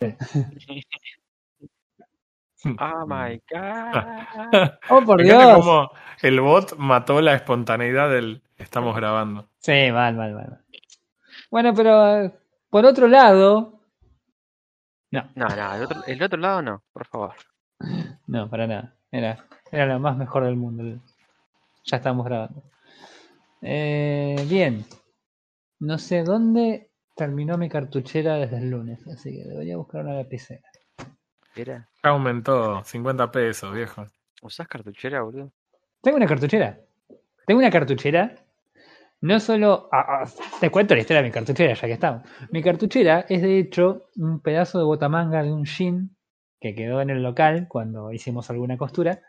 Oh my god. Oh, por Dios. cómo el bot mató la espontaneidad del estamos grabando. Sí, mal, mal, mal. Bueno, pero eh, por otro lado. No, No, no, el otro, el otro lado no, por favor. no, para nada. Era, era lo más mejor del mundo. Ya estamos grabando. Eh, bien. No sé dónde terminó mi cartuchera desde el lunes, así que debería buscar una lapicera. Era, Ya aumentó 50 pesos, viejo. ¿usás cartuchera, boludo? Tengo una cartuchera. Tengo una cartuchera. No solo. ah, ah, te cuento la historia de mi cartuchera, ya que estamos. Mi cartuchera es de hecho un pedazo de botamanga de un jean que quedó en el local cuando hicimos alguna costura.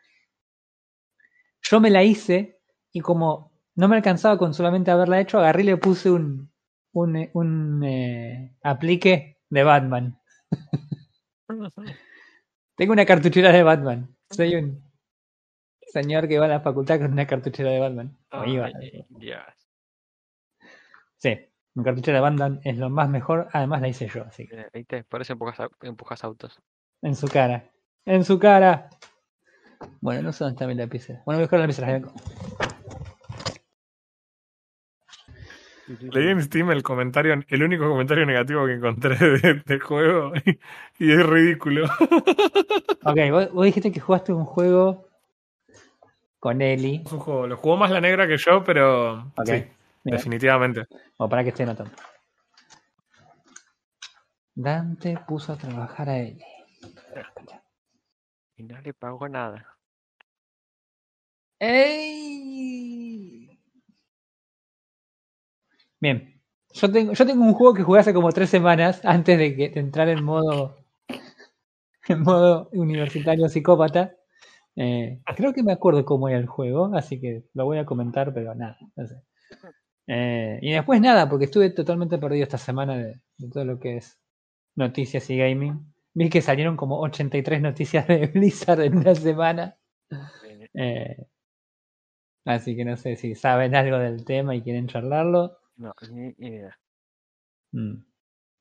Yo me la hice y como no me alcanzaba con solamente haberla hecho, agarré y le puse un, un, eh, un, eh, aplique de Batman. Tengo una cartuchera de Batman. Soy un señor que va a la facultad con una cartuchera de Batman. O iba. Dios. Sí, mi cartuchera de Batman es lo más mejor. Además la hice yo, así que. Mira, ¿Viste? Por eso empujas, empujas autos. En su cara. En su cara. Bueno, no sé dónde está mi lapicera. Bueno, voy a buscar la lapicera. Leí en Steam el comentario, el único comentario negativo que encontré de- del juego y, y es ridículo. Ok, vos, vos dijiste que jugaste un juego con Eli. Es un juego, lo jugó más la negra que yo, pero Ok. sí, Mira, definitivamente. o para que esté notando. Dante puso a trabajar a Eli. Y no le pagó nada. ¡Ey! Bien. Yo tengo, yo tengo un juego que jugué hace como tres semanas antes de, que, de entrar en modo en modo universitario psicópata. Eh, creo que me acuerdo cómo era el juego, así que lo voy a comentar, pero nada, no sé. Eh, y después nada, porque estuve totalmente perdido esta semana de, de todo lo que es noticias y gaming. Vi que salieron como 83 noticias de Blizzard en una semana. Eh, Eh, así que no sé si saben algo del tema y quieren charlarlo. No, ni ni idea. Mm,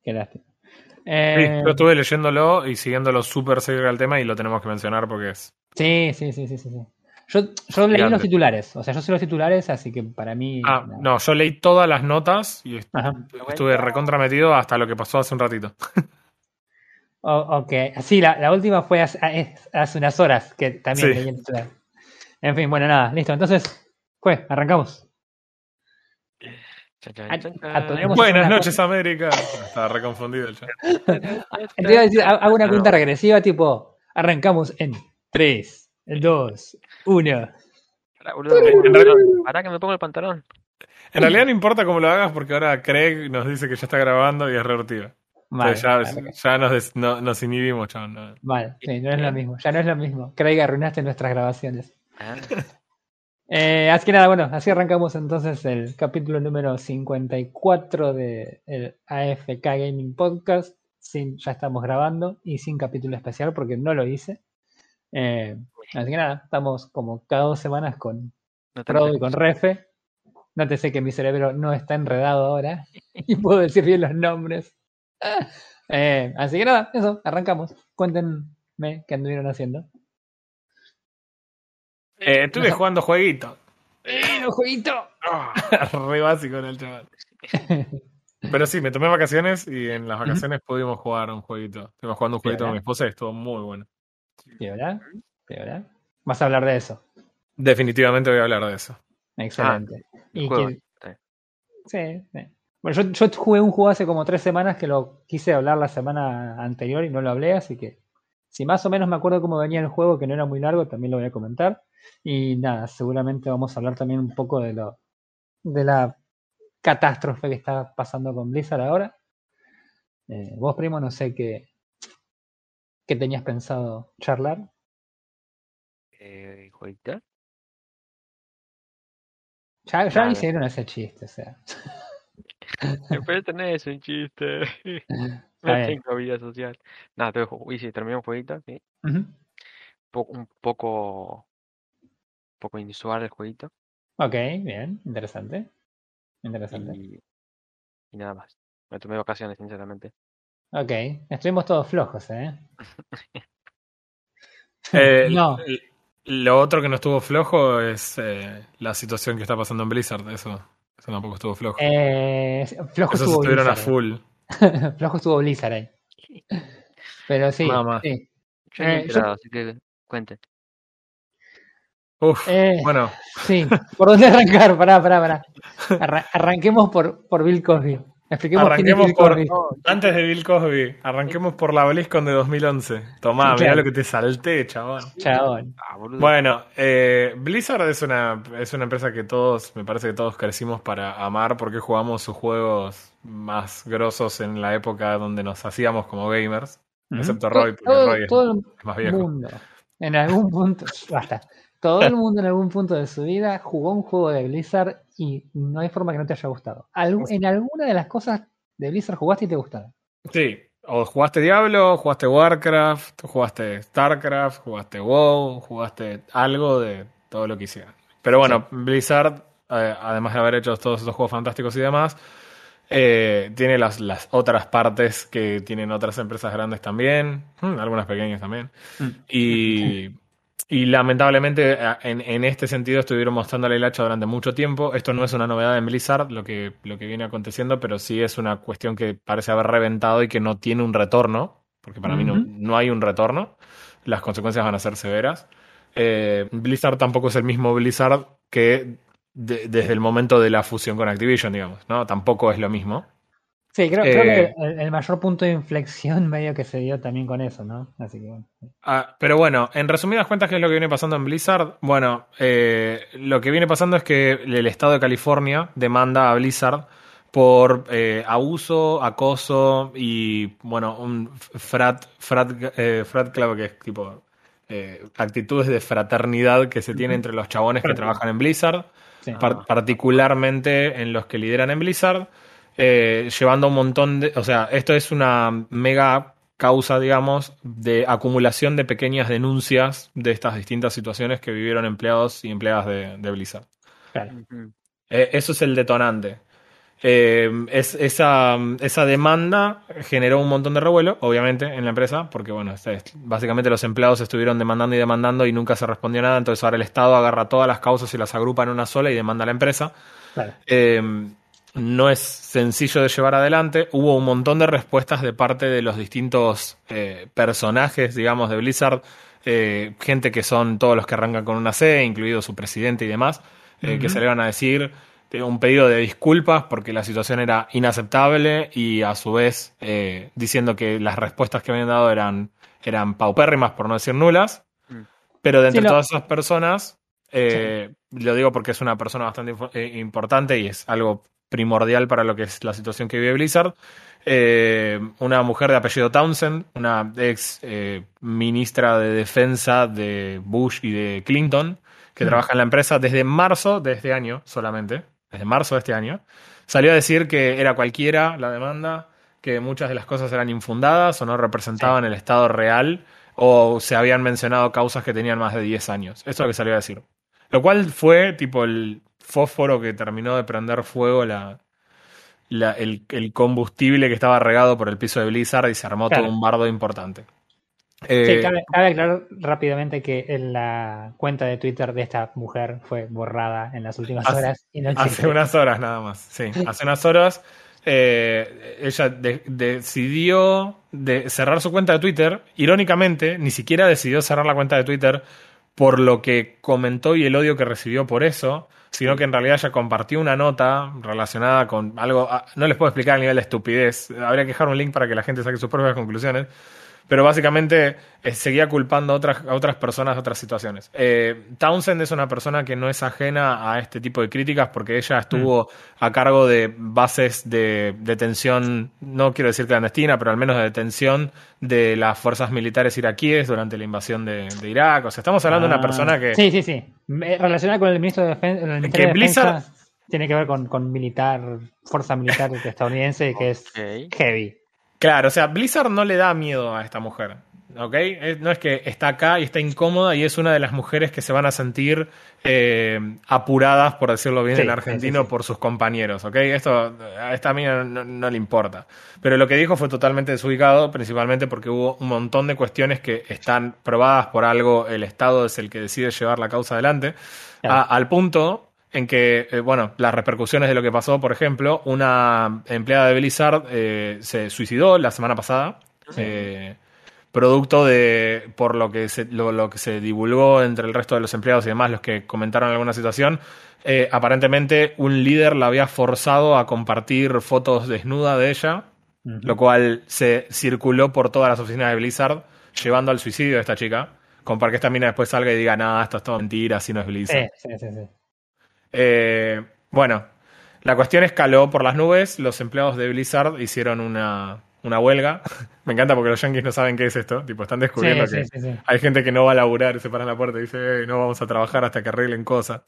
qué lástima. Sí, Eh, yo estuve leyéndolo y siguiéndolo súper cerca del tema y lo tenemos que mencionar porque es. sí, sí, sí, sí, sí. sí. Yo, yo leí los titulares, o sea, yo sé los titulares, así que para mí. Ah, no, yo leí todas las notas y est- Ajá. estuve recontrametido hasta lo que pasó hace un ratito. O- ok, sí, la, la última fue hace, es- hace unas horas que también Sí. leí el titular. En fin, bueno, nada, listo. Entonces, fue, arrancamos. Buenas noches, América. Estaba reconfundido el chat. Ha- hago una No. cuenta regresiva, tipo, arrancamos en 3, 2, 1. Pará, boludo, En realidad, pará que me pongo el pantalón. en realidad no importa cómo lo hagas porque ahora Craig nos dice que ya está grabando y es revertido. Vale, Entonces ya, vale, ya nos, des- no- nos inhibimos, chabón. no. vale, sí, no es lo mismo, ya no es lo mismo. Craig, arruinaste nuestras grabaciones. Ah, Eh, así que nada, bueno, así arrancamos entonces el capítulo número 54 de el AFK Gaming Podcast. Sin, ya estamos grabando y sin capítulo especial porque no lo hice. Eh, así que nada, estamos como cada dos semanas con no te y con Refe. Nótese que mi cerebro no está enredado ahora y puedo decir bien los nombres. Eh, así que nada, eso, arrancamos. Cuéntenme qué anduvieron haciendo. Eh, estuve jugando jueguitos. ¡Eh, los jueguitos! Ah, Re básico en el chaval. Pero sí, me tomé vacaciones y en las vacaciones pudimos jugar un jueguito. Estuvimos jugando un jueguito con mi esposa y estuvo muy bueno. ¿Piola? ¿Piola? Vas a hablar de eso. Definitivamente voy a hablar de eso. Excelente. el Y juego. que- Sí. sí, sí. Bueno, yo, yo jugué un juego hace como tres semanas que lo quise hablar la semana anterior y no lo hablé, así que si más o menos me acuerdo cómo venía el juego, que no era muy largo, también lo voy a comentar. Y nada, seguramente vamos a hablar también un poco de lo de la catástrofe que está pasando con Blizzard ahora. Eh, vos, primo, no sé qué, qué tenías pensado charlar. Eh, jueguito. Ya, ya Nada. hicieron ese chiste, o sea. Pero es un chiste. No tengo vida social. Nada, tuve ju- y sí, terminé un jueguito, sí. Ujú. Po- un poco. Poco inusual el jueguito. Ok, bien, interesante. Interesante. Y, y nada más. Me tomé vacaciones, sinceramente. Ok, estuvimos todos flojos, ¿eh? Eh, No. Lo otro que no estuvo flojo es eh, la situación que está pasando en Blizzard. Eso, eso tampoco estuvo flojo. Eh, flojo Esos estuvo estuvieron a Blizzard. full. flojo estuvo Blizzard ahí. Pero sí, Nada más. sí. Yo no he Eh, yo- enterado, así que cuente. Uf, Eh, bueno, Sí, ¿por dónde arrancar? Pará, pará, pará. Arra- arranquemos por, por Bill Cosby. Expliquemos quién es Arranquemos Bill por- Cosby. antes de Bill Cosby, arranquemos por la BlizzCon de 2011. Tomá, mirá Claro. lo que te salté, chabón. Chabón. Ah. Bueno, eh, Blizzard es una, es una empresa que todos, me parece que todos crecimos para amar porque jugamos sus juegos más grosos en la época donde nos hacíamos como gamers. Excepto Roy, porque todo, Roy es, todo el es más viejo. mundo, en algún punto, basta. Todo el mundo en algún punto de su vida jugó un juego de Blizzard y no hay forma que no te haya gustado. Algu- en alguna de las cosas de Blizzard jugaste y te gustaron. Sí, o jugaste Diablo, jugaste Warcraft, jugaste Starcraft, jugaste WoW, jugaste algo de todo lo que hicieran. Pero bueno, Blizzard, eh, además de haber hecho todos esos juegos fantásticos y demás, eh, tiene las, las otras partes que tienen otras empresas grandes también, mm, algunas pequeñas también. Y, y lamentablemente en, en este sentido estuvieron mostrándole el hacha durante mucho tiempo. Esto no es una novedad en Blizzard, lo que, lo que viene aconteciendo, pero sí es una cuestión que parece haber reventado y que no tiene un retorno, porque para mí no, no hay un retorno. Las consecuencias van a ser severas. Eh, Blizzard tampoco es el mismo Blizzard que de- desde el momento de la fusión con Activision, digamos, ¿no? Tampoco es lo mismo. Sí, creo, creo Eh, que el, el mayor punto de inflexión medio que se dio también con eso, ¿no? Así que bueno. Ah, pero bueno, en resumidas cuentas, ¿qué es lo que viene pasando en Blizzard? Bueno, eh, lo que viene pasando es que el estado de California demanda a Blizzard por eh, abuso, acoso y, bueno, un frat, frat, eh, frat club que es tipo actitudes de fraternidad que se tiene entre los chabones que trabajan en Blizzard, Sí. par- particularmente en los que lideran en Blizzard, eh, llevando un montón de, o sea, esto es una mega causa, digamos, de acumulación de pequeñas denuncias de estas distintas situaciones que vivieron empleados y empleadas de, de Blizzard. Claro. Eh, eso es el detonante. Eh, es, esa, esa demanda generó un montón de revuelo, obviamente, en la empresa, porque bueno, este básicamente los empleados estuvieron demandando y demandando y nunca se respondió nada, entonces ahora el Estado agarra todas las causas y las agrupa en una sola y demanda a la empresa. Claro. Eh, no es sencillo de llevar adelante. Hubo un montón de respuestas de parte de los distintos eh, personajes, digamos, de Blizzard. Eh, gente que son todos los que arrancan con una C, incluido su presidente y demás, eh, que se le van a decir un pedido de disculpas porque la situación era inaceptable y a su vez eh, diciendo que las respuestas que habían dado eran, eran paupérrimas, por no decir nulas. Mm. Pero de entre Sí, lo- todas esas personas, eh, lo digo porque es una persona bastante eh, importante y es algo primordial para lo que es la situación que vive Blizzard. Eh, una mujer de apellido Townsend, una ex eh, ministra de defensa de Bush y de Clinton, que Mm. trabaja en la empresa desde marzo de este año solamente, desde marzo de este año, salió a decir que era cualquiera la demanda, que muchas de las cosas eran infundadas o no representaban el estado real o se habían mencionado causas que tenían más de 10 años. Eso es lo que salió a decir. Lo cual fue tipo el fósforo que terminó de prender fuego la, la- el, el combustible que estaba regado por el piso de Blizzard y se armó Claro. todo un bardo importante. Sí, Eh, cabe, cabe aclarar rápidamente que en la cuenta de Twitter de esta mujer fue borrada en las últimas Hace- horas y no Hace unas horas nada más, sí. Hace unas horas eh, ella de- decidió de cerrar su cuenta de Twitter. Irónicamente, ni siquiera decidió cerrar la cuenta de Twitter por lo que comentó y el odio que recibió por eso, sino que en realidad ella compartió una nota relacionada con algo, ah, no les puedo explicar el nivel de estupidez, habría que dejar un link para que la gente saque sus propias conclusiones, pero básicamente eh, seguía culpando a otras, a otras personas de otras situaciones. Eh, Townsend es una persona que no es ajena a este tipo de críticas porque ella estuvo a cargo de bases de detención, no quiero decir clandestina, pero al menos de detención de las fuerzas militares iraquíes durante la invasión de, de Irak. O sea, estamos hablando de una Ah, persona que... Sí, sí, sí. Relacionada con el ministro de Defen- el Ministerio de Blizzard- Defensa, tiene que ver con, con militar, fuerza militar estadounidense, que es heavy. Claro, o sea, Blizzard no le da miedo a esta mujer. ¿ok? No es que está acá y está incómoda y es una de las mujeres que se van a sentir eh, apuradas, por decirlo bien Sí, en argentino, sí, sí. por sus compañeros, ¿ok? Esto a esta mina no, no le importa. Pero lo que dijo fue totalmente desubicado, principalmente porque hubo un montón de cuestiones que están probadas por algo, el Estado es el que decide llevar la causa adelante, Claro. a- al punto en que, eh, bueno, las repercusiones de lo que pasó, por ejemplo, una empleada de Blizzard eh, se suicidó la semana pasada. eh, producto de por lo que se, lo, lo que se divulgó entre el resto de los empleados y demás, los que comentaron alguna situación, eh, aparentemente un líder la había forzado a compartir fotos desnuda de ella, lo cual se circuló por todas las oficinas de Blizzard, llevando al suicidio de esta chica, como para que esta mina después salga y diga, nada, esto es todo mentira, así no es Blizzard. Sí, sí, sí, sí. Eh, bueno, la cuestión escaló por las nubes. Los empleados de Blizzard hicieron una, una huelga. Me encanta porque los yankees no saben qué es esto. Tipo, están descubriendo Sí, que sí, sí, sí. hay gente que no va a laburar y se para en la puerta y dice, "Eh, no vamos a trabajar hasta que arreglen cosas.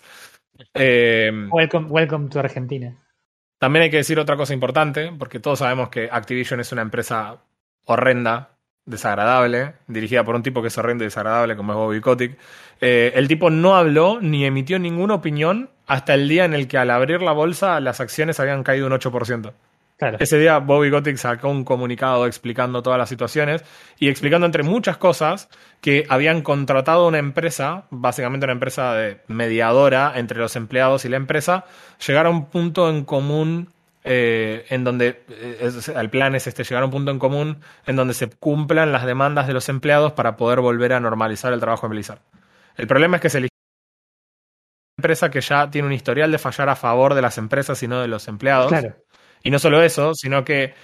Eh, Welcome, welcome to Argentina. también hay que decir otra cosa importante, porque todos sabemos que Activision es una empresa horrenda, desagradable, dirigida por un tipo que es horrendo y desagradable, como es Bobby Kotick. Eh, el tipo no habló ni emitió ninguna opinión hasta el día en el que al abrir la bolsa las acciones habían caído un 8%. Claro. Ese día Bobby Kotick sacó un comunicado explicando todas las situaciones y explicando entre muchas cosas que habían contratado una empresa, básicamente una empresa de mediadora entre los empleados y la empresa, llegar a un punto en común eh, en donde eh, es- el plan es este, llegar a un punto en común en donde se cumplan las demandas de los empleados para poder volver a normalizar el trabajo en Blizzard. El problema es que se empresa que ya tiene un historial de fallar a favor de las empresas y no de los empleados. Claro. Y no solo eso, sino que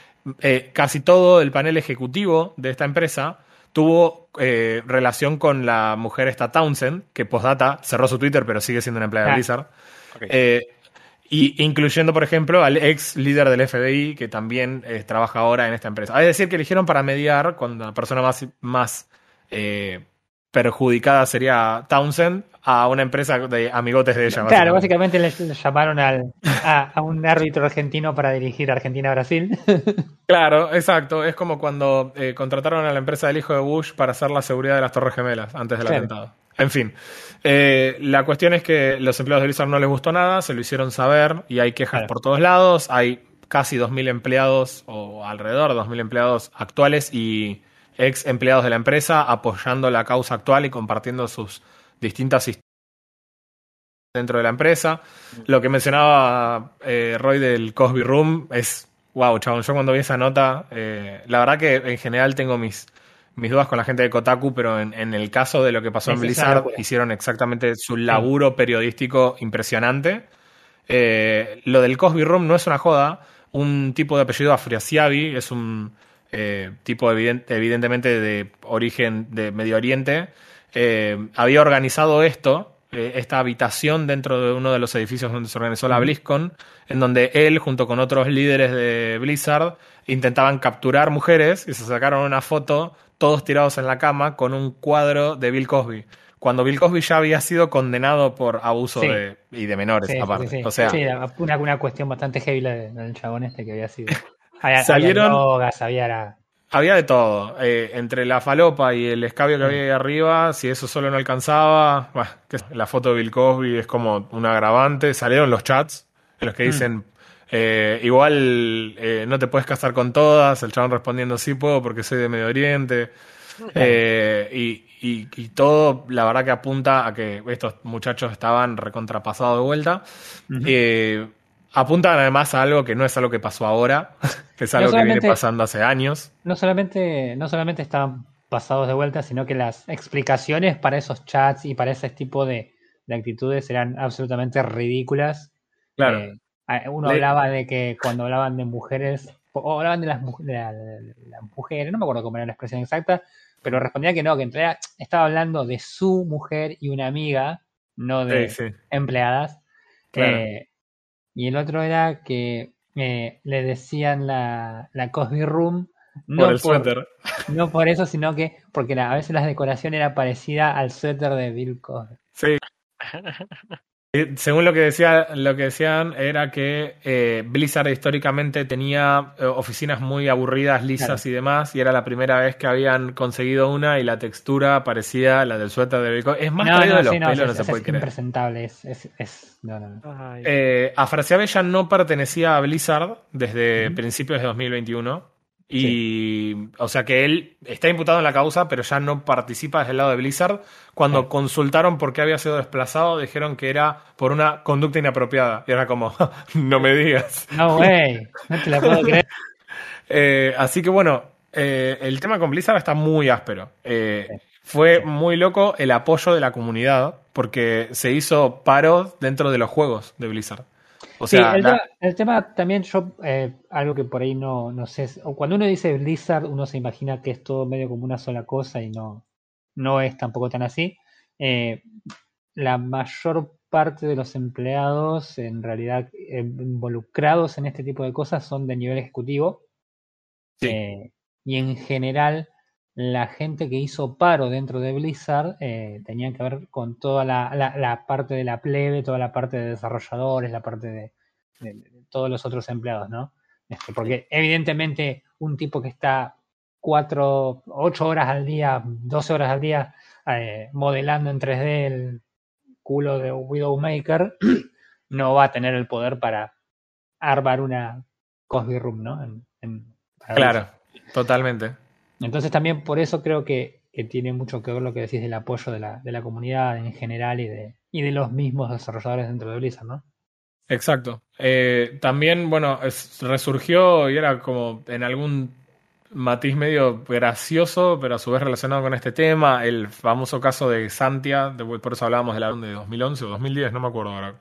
eh, casi todo el panel ejecutivo de esta empresa tuvo eh, relación con la mujer esta Townsend, que postdata cerró su Twitter, pero sigue siendo una empleada de Ah. Blizzard. Eh, y incluyendo, por ejemplo, al ex líder del FBI, que también eh, trabaja ahora en esta empresa. Es decir, que eligieron para mediar, cuando la persona más, más eh, perjudicada sería Townsend, a una empresa de amigotes de ella. Claro, básicamente. básicamente le, le llamaron al, a, a un árbitro argentino para dirigir Argentina-Brasil. Claro, exacto. Es como cuando eh, contrataron a la empresa del hijo de Bush para hacer la seguridad de las Torres Gemelas antes del Claro. atentado. En fin, eh, la cuestión es que los empleados de Blizzard no les gustó nada, se lo hicieron saber y hay quejas Claro. por todos lados. Hay casi 2.000 empleados o alrededor de 2.000 empleados actuales y ex empleados de la empresa apoyando la causa actual y compartiendo sus distintas historias dentro de la empresa. Lo que mencionaba eh, Roy del Cosby Room es, wow, chabón, yo cuando vi esa nota, eh, la verdad que en general tengo mis, mis dudas con la gente de Kotaku, pero en, en el caso de lo que pasó en Es Blizzard, hicieron exactamente su laburo periodístico impresionante. Eh, lo del Cosby Room no es una joda. Un tipo de apellido Afriasiabi es un eh, tipo eviden- evidentemente de origen de Medio Oriente. Eh, había organizado esto, eh, esta habitación dentro de uno de los edificios donde se organizó la BlizzCon, en donde él, junto con otros líderes de Blizzard, intentaban capturar mujeres y se sacaron una foto todos tirados en la cama con un cuadro de Bill Cosby. Cuando Bill Cosby ya había sido condenado por abuso Sí. de, y de menores, Sí, aparte. sí. O sea, Sí, una, una cuestión bastante heavy la de- la del chabón este que había sido. Había, Salieron- había drogas, había la- Había de todo. Eh, entre la falopa y el escabio que había ahí arriba, si eso solo no alcanzaba, bah, la foto de Bill Cosby es como un agravante. Salieron los chats en los que dicen, eh, igual eh, no te puedes casar con todas. El chabón respondiendo, sí puedo porque soy de Medio Oriente. Y, y- y todo, la verdad que apunta a que estos muchachos estaban recontrapasados de vuelta. Eh, apuntan además a algo que no es algo que pasó ahora, que es algo que viene pasando hace años. no solamente, no solamente estaban pasados de vuelta, sino que las explicaciones para esos chats y para ese tipo de, de actitudes eran absolutamente ridículas. Claro. Eh, uno Le- hablaba de que cuando hablaban de mujeres, o- hablaban de las, de la- de las mujeres, no me acuerdo cómo era la expresión exacta, pero respondía que no, que en realidad estaba hablando de su mujer y una amiga, no de Sí, sí. empleadas. Claro. Eh, y el otro era que eh, le decían la, la Cosby Room. No por el suéter. no por eso, sino que porque la- a veces la decoración era parecida al suéter de Bill Cosby. Sí. Eh, Según lo que decía, lo que decían era que eh, Blizzard históricamente tenía eh, oficinas muy aburridas, lisas y demás, y era la primera vez que habían conseguido una y la textura parecía la del suéter de Bitcoin. Es más no, no, de los sí, no, pelos, es, no se es puede creer. impresentable. Es, es, es- no, no, no. Ay, Eh, Afrasiabe ya no pertenecía a Blizzard desde Ujú. principios de 2021. Y, o sea que él está imputado en la causa, pero ya no participa desde el lado de Blizzard. Cuando consultaron por qué había sido desplazado, dijeron que era por una conducta inapropiada. Y era como, no me digas. No, güey, no te la puedo creer. Eh, así que bueno, eh, el tema con Blizzard está muy áspero. Eh, fue muy loco el apoyo de la comunidad, porque se hizo paro dentro de los juegos de Blizzard. O Sí, el, la- tema, el tema también yo, eh, algo que por ahí no, no sé, cuando uno dice Blizzard, uno se imagina que es todo medio como una sola cosa y no, no es tampoco tan así. Eh, la mayor parte de los empleados en realidad eh, involucrados en este tipo de cosas son de nivel ejecutivo. Sí. Y en general, la gente que hizo paro dentro de Blizzard eh, tenían que ver con toda la, la- la parte de la plebe, toda la parte de desarrolladores, la parte de, de- de todos los otros empleados, ¿no? Este, porque evidentemente un tipo que está cuatro, ocho horas al día, 12 horas al día eh, modelando en 3D el culo de Widowmaker, no va a tener el poder para armar una Cosby Room, ¿no? En- Claro, totalmente. Entonces también por eso creo que, que tiene mucho que ver lo que decís del apoyo de la, de la comunidad en general y de, y de los mismos desarrolladores dentro de Blizzard, ¿no? Exacto. Eh, también, bueno, es- resurgió y era como en algún matiz medio gracioso, pero a su vez relacionado con este tema, el famoso caso de Santia, de- por eso hablábamos de la de 2011 o 2010, no me acuerdo ahora.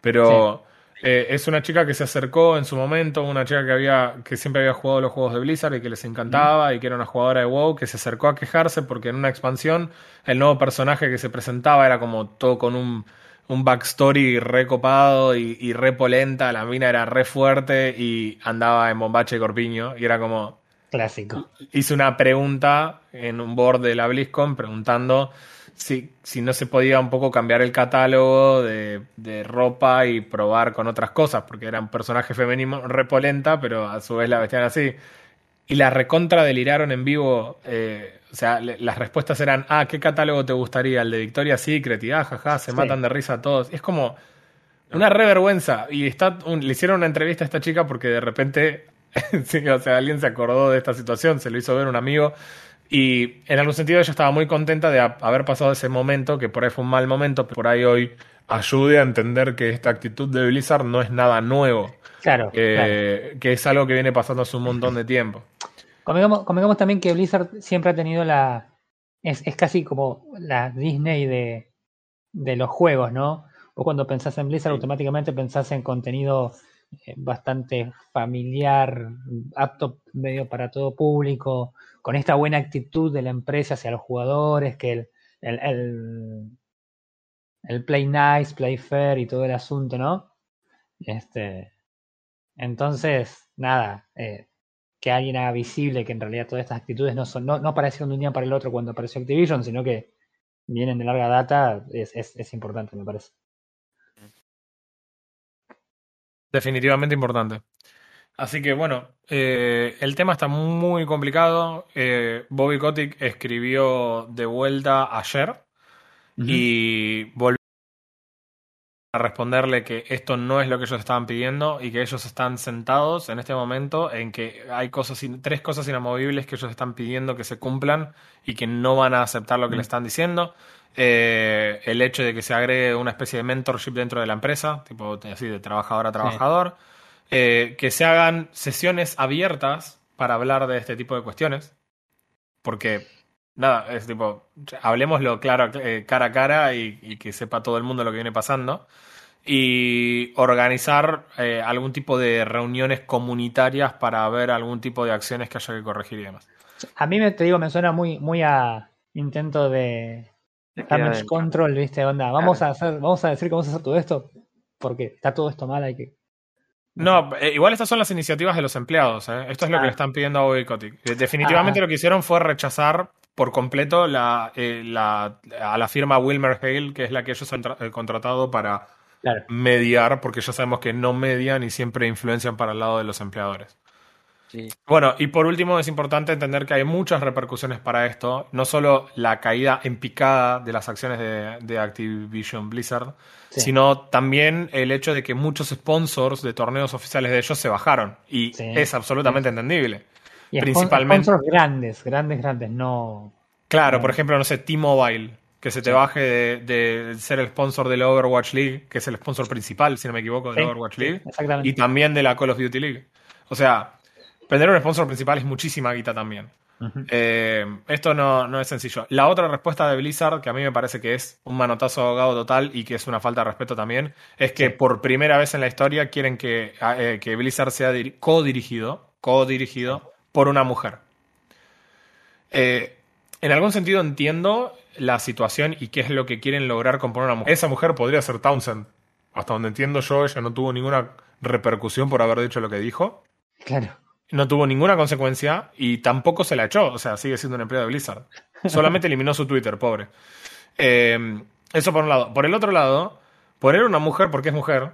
Pero eh, es una chica que se acercó en su momento, una chica que había que siempre había jugado los juegos de Blizzard y que les encantaba y que era una jugadora de WoW, que se acercó a quejarse porque en una expansión el nuevo personaje que se presentaba era como todo con un un backstory recopado y, y re polenta, la mina era re fuerte y andaba en bombache y corpiño y era como Clásico. hice una pregunta en un board de la BlizzCon preguntando si, si no se podía un poco cambiar el catálogo de, de ropa y probar con otras cosas, porque era un personaje femenino repolenta, pero a su vez la vestían así. Y la recontra deliraron en vivo. eh, o sea, le- las respuestas eran, ah, ¿qué catálogo te gustaría? El de Victoria's Secret, y ah, jaja, se Sí. matan de risa todos. Es como una revergüenza. Y está un- le hicieron una entrevista a esta chica porque de repente, sí, o sea, alguien se acordó de esta situación, se lo hizo ver un amigo. Y en algún sentido ella estaba muy contenta de ha- haber pasado ese momento, que por ahí fue un mal momento, pero por ahí hoy ayude a entender que esta actitud de Blizzard no es nada nuevo, Claro, claro. que, es algo que viene pasando hace un montón de tiempo. Convengamos, convengamos también que Blizzard siempre ha tenido la. Es, es casi como la Disney de, de los juegos, ¿no? O cuando pensás en Blizzard, automáticamente pensás en contenido eh, bastante familiar, apto medio para todo público, con esta buena actitud de la empresa hacia los jugadores, que el, el, el, play nice, play fair y todo el asunto, ¿no? Este, entonces, nada, eh, que alguien haga visible que en realidad todas estas actitudes no son, no, no aparecieron de un día para el otro cuando apareció Activision, sino que vienen de larga data, es, es importante, me parece. Definitivamente importante. Así que bueno, eh, el tema está muy complicado. Eh, Bobby Kotick escribió de vuelta ayer y volvió a responderle que esto no es lo que ellos estaban pidiendo y que ellos están sentados en este momento en que hay cosas in- tres cosas inamovibles que ellos están pidiendo que se cumplan y que no van a aceptar lo que le están diciendo. Eh, el hecho de que se agregue una especie de mentorship dentro de la empresa, tipo así de trabajador a trabajador. Eh, que se hagan sesiones abiertas para hablar de este tipo de cuestiones. Porque, nada, es tipo, hablemoslo claro, eh, cara a cara y, y que sepa todo el mundo lo que viene pasando. Y organizar eh, algún tipo de reuniones comunitarias para ver algún tipo de acciones que haya que corregir y demás. A mí me te digo, me suena muy, muy a intento de damage control, viste, onda. Vamos a hacer, vamos a decir que vamos a hacer todo esto porque está todo esto mal, hay que. No, eh, igual estas son las iniciativas de los empleados. ¿eh? Esto es lo Ah. que le están pidiendo a Bobby Kotick. Eh, Definitivamente Ah. lo que hicieron fue rechazar por completo la, eh, la- a la firma Wilmer Hale, que es la que ellos han eh, contratado para Claro. mediar, porque ya sabemos que no median y siempre influencian para el lado de los empleadores. Sí. Bueno, y por último es importante entender que hay muchas repercusiones para esto, no solo la caída en picada de las acciones de, de Activision Blizzard, Sí. sino también el hecho de que muchos sponsors de torneos oficiales de ellos se bajaron, y Sí. es absolutamente entendible. Y Principalmente- sponsors grandes, grandes, grandes, no. Claro, por ejemplo, no sé, T-Mobile, que se te baje de, de ser el sponsor de la Overwatch League, que es el sponsor principal, si no me equivoco, de la Overwatch League, exactamente. y también de la Call of Duty League. O sea, perder un sponsor principal es muchísima guita también. Eh, esto no, no es sencillo. La otra respuesta de Blizzard, que a mí me parece que es un manotazo ahogado total y que es una falta de respeto también, es que por primera vez en la historia quieren que, eh, que Blizzard sea diri- co-dirigido, co-dirigido por una mujer. Eh, en algún sentido entiendo la situación y qué es lo que quieren lograr con poner una mujer. Esa mujer podría ser Townsend. Hasta donde entiendo yo, ella no tuvo ninguna repercusión por haber dicho lo que dijo Claro. No tuvo ninguna consecuencia y tampoco se la echó. O sea, sigue siendo un empleado de Blizzard. Solamente eliminó su Twitter, pobre. Eh, eso por un lado. Por el otro lado, poner una mujer porque es mujer,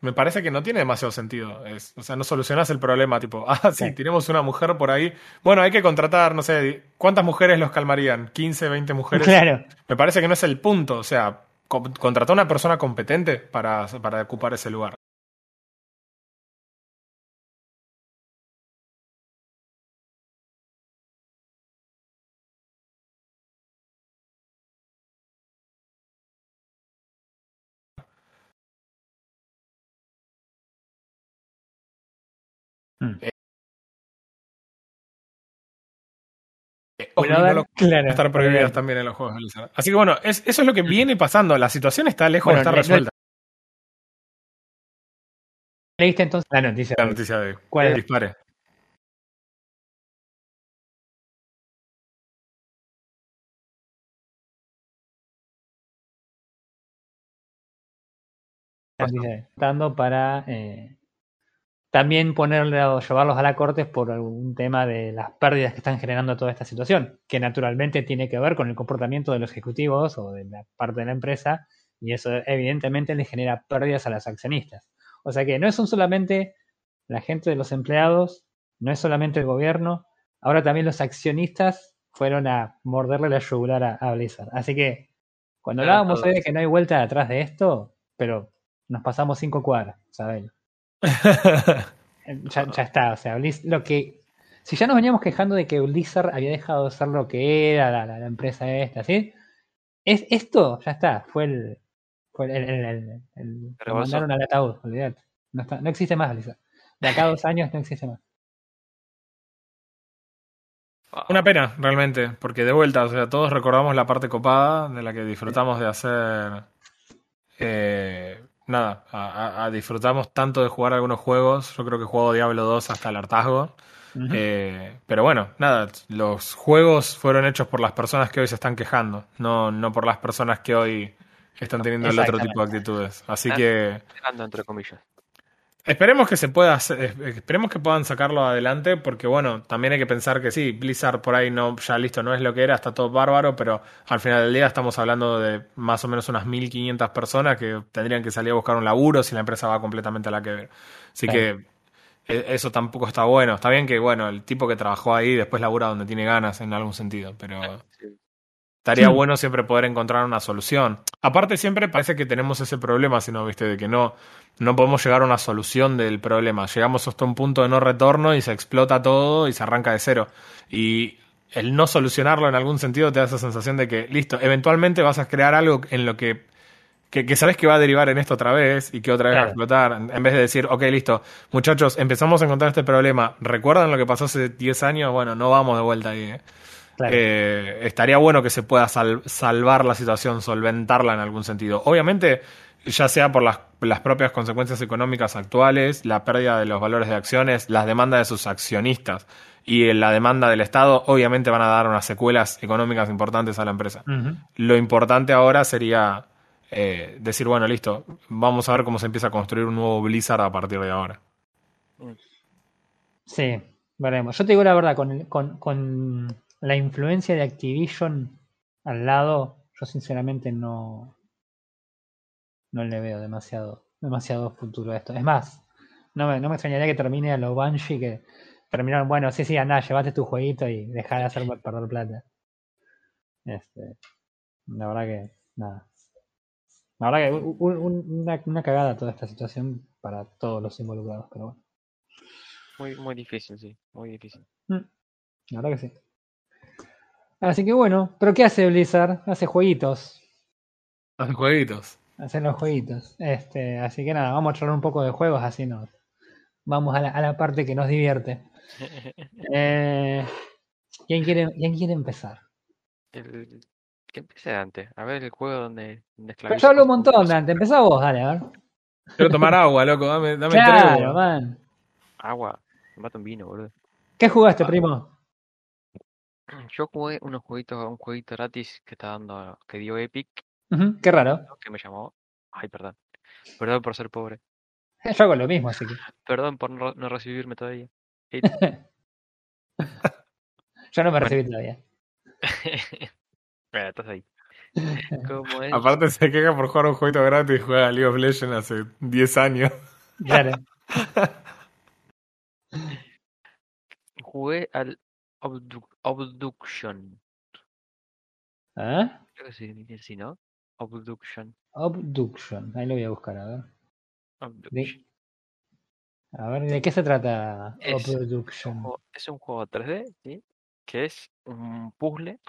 me parece que no tiene demasiado sentido. Es- o sea, no solucionas el problema, tipo, ah, sí, Sí. tenemos una mujer por ahí. Bueno, hay que contratar, no sé, ¿cuántas mujeres los calmarían? ¿15, 20 mujeres? Claro. Me parece que no es el punto. O sea, co- contratar a una persona competente para, para ocupar ese lugar. Mm. Eh, lo- claro. estar prohibidas Olvidate. también en los juegos de. Así que bueno, es- eso es lo que viene pasando. La situación está lejos Bueno, de estar resuelta. ¿Leíste entonces la noticia? La noticia de hoy. ¿Cuál es? Dispare. Noticia. Dando para eh, también ponerle o llevarlos a la corte por algún tema de las pérdidas que están generando toda esta situación, que naturalmente tiene que ver con el comportamiento de los ejecutivos o de la parte de la empresa, y eso evidentemente le genera pérdidas a los accionistas. O sea que no son solamente la gente de los empleados, no es solamente el gobierno, ahora también los accionistas fueron a morderle la yugular a, a Blizzard. Así que cuando hablábamos hoy de que no hay vuelta atrás de esto, pero nos pasamos cinco cuadras, ¿sabes? Ya, ya está, o sea, lo que. Si ya nos veníamos quejando de que Blizzard había dejado de ser lo que era la, la- la empresa esta, ¿sí? Es, esto, ya está, fue el. Fue el. el, el- mandaron al ataúd, olvidate. No, está- no existe más Blizzard. De acá a dos años no existe más. Ah, Una pena, realmente, porque de vuelta, o sea, todos recordamos la parte copada de la que disfrutamos de hacer. eh, nada, a- a- a- disfrutamos tanto de jugar algunos juegos. Yo creo que he jugado Diablo 2 hasta el hartazgo. Eh, pero bueno, nada, los juegos fueron hechos por las personas que hoy se están quejando, no, no por las personas que hoy están teniendo el otro tipo de actitudes. Así Ah. que entre comillas. Esperemos que se pueda hacer- eh, esperemos que puedan sacarlo adelante, porque bueno, también hay que pensar que sí, Blizzard por ahí no, ya listo, no es lo que era, está todo bárbaro, pero al final del día estamos hablando de más o menos unas 1500 personas que tendrían que salir a buscar un laburo si la empresa va completamente a la que ver. Así Claro. que eh, eso tampoco está bueno. Está bien que, bueno, el tipo que trabajó ahí después labura donde tiene ganas en algún sentido, pero Sí. estaría Sí. bueno siempre poder encontrar una solución. Aparte, siempre parece que tenemos ese problema, si no, viste, de que no, no podemos llegar a una solución del problema. Llegamos hasta un punto de no retorno y se explota todo y se arranca de cero. Y el no solucionarlo en algún sentido te da esa sensación de que, listo, eventualmente vas a crear algo en lo que que, que sabes que va a derivar en esto otra vez y que otra vez va a explotar. En en vez de decir, ok, listo, muchachos, empezamos a encontrar este problema. ¿Recuerdan lo que pasó hace 10 años? Bueno, no vamos de vuelta ahí. ¿eh? Claro. Eh, estaría bueno que se pueda sal- salvar la situación, solventarla en algún sentido. Obviamente, ya sea por las, las propias consecuencias económicas actuales, la pérdida de los valores de acciones, las demandas de sus accionistas y la demanda del Estado, obviamente van a dar unas secuelas económicas importantes a la empresa. Lo importante ahora sería eh, decir, bueno, listo, vamos a ver cómo se empieza a construir un nuevo Blizzard a partir de ahora. Sí, veremos. Yo te digo la verdad, con, el- con, con la influencia de Activision al lado, yo sinceramente no. No le veo demasiado, demasiado futuro a esto. Es más, no me, no me extrañaría que termine a los Banshee que terminaron, bueno, sí, sí, anda, llevate tu jueguito y deja de hacerme perder plata. Este, la verdad que, nada. La verdad que un- un- una, una cagada toda esta situación para todos los involucrados, pero bueno. Muy, muy difícil, sí, muy difícil. La verdad que sí. Así que bueno, pero ¿qué hace Blizzard? Hace jueguitos. Hacen jueguitos. Hacen los jueguitos. Este, así que nada, vamos a charlar un poco de juegos, así nos vamos a la, a la parte que nos divierte. Eh, ¿quién, quiere, ¿Quién quiere empezar? El, que empiece antes. A ver el juego donde, donde Pero yo hablo un montón, Dante. Empezá vos, dale, a ver. Quiero tomar agua, loco. Dame, dame Claro, man. Agua. Me mata un vino, boludo. ¿Qué jugaste, primo? Yo jugué unos jueguitos, un jueguito gratis que está dando, que dio Epic, Qué raro. que me llamó. Ay, perdón. Perdón por ser pobre. Yo hago lo mismo, así que. Perdón por no, no recibirme todavía. Yo no me Bueno. recibí todavía. Bueno, estás ahí. ¿Cómo es? Aparte se queja por jugar un jueguito gratis y juega League of Legends hace 10 años. Claro. Jugué al Abduction. ¿Ah? Creo que dice así, ¿no? Abduction. Abduction. Ahí lo voy a buscar, a ver. Abduction. A ver, ¿de qué se trata Es un Abduction? juego- es un juego 3D, ¿sí? Que es un puzzle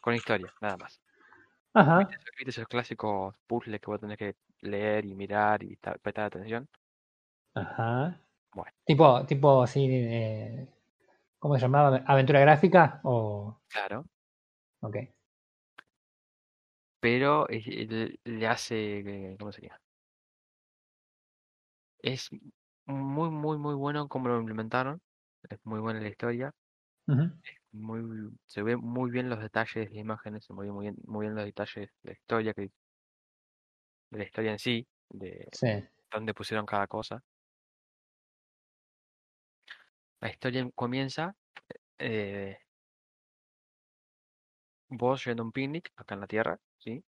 con historia, nada más. Ajá. ¿Viste esos- viste esos clásicos puzzles que vos tenés que leer y mirar y ta- prestar atención? Ajá. Bueno. Tipo, tipo así, eh, ¿cómo se llamaba? ¿Aventura gráfica? O. Claro. Ok. Pero le, hace, ¿cómo sería? Es muy, muy, muy bueno como lo implementaron. Es muy buena la historia. Muy, se ve muy bien los detalles de las imágenes, se ve muy bien, muy bien los detalles de la historia, que, de la historia en sí, de Sí. dónde pusieron cada cosa. La historia comienza eh, vos yendo a un picnic acá en la Tierra, ¿sí?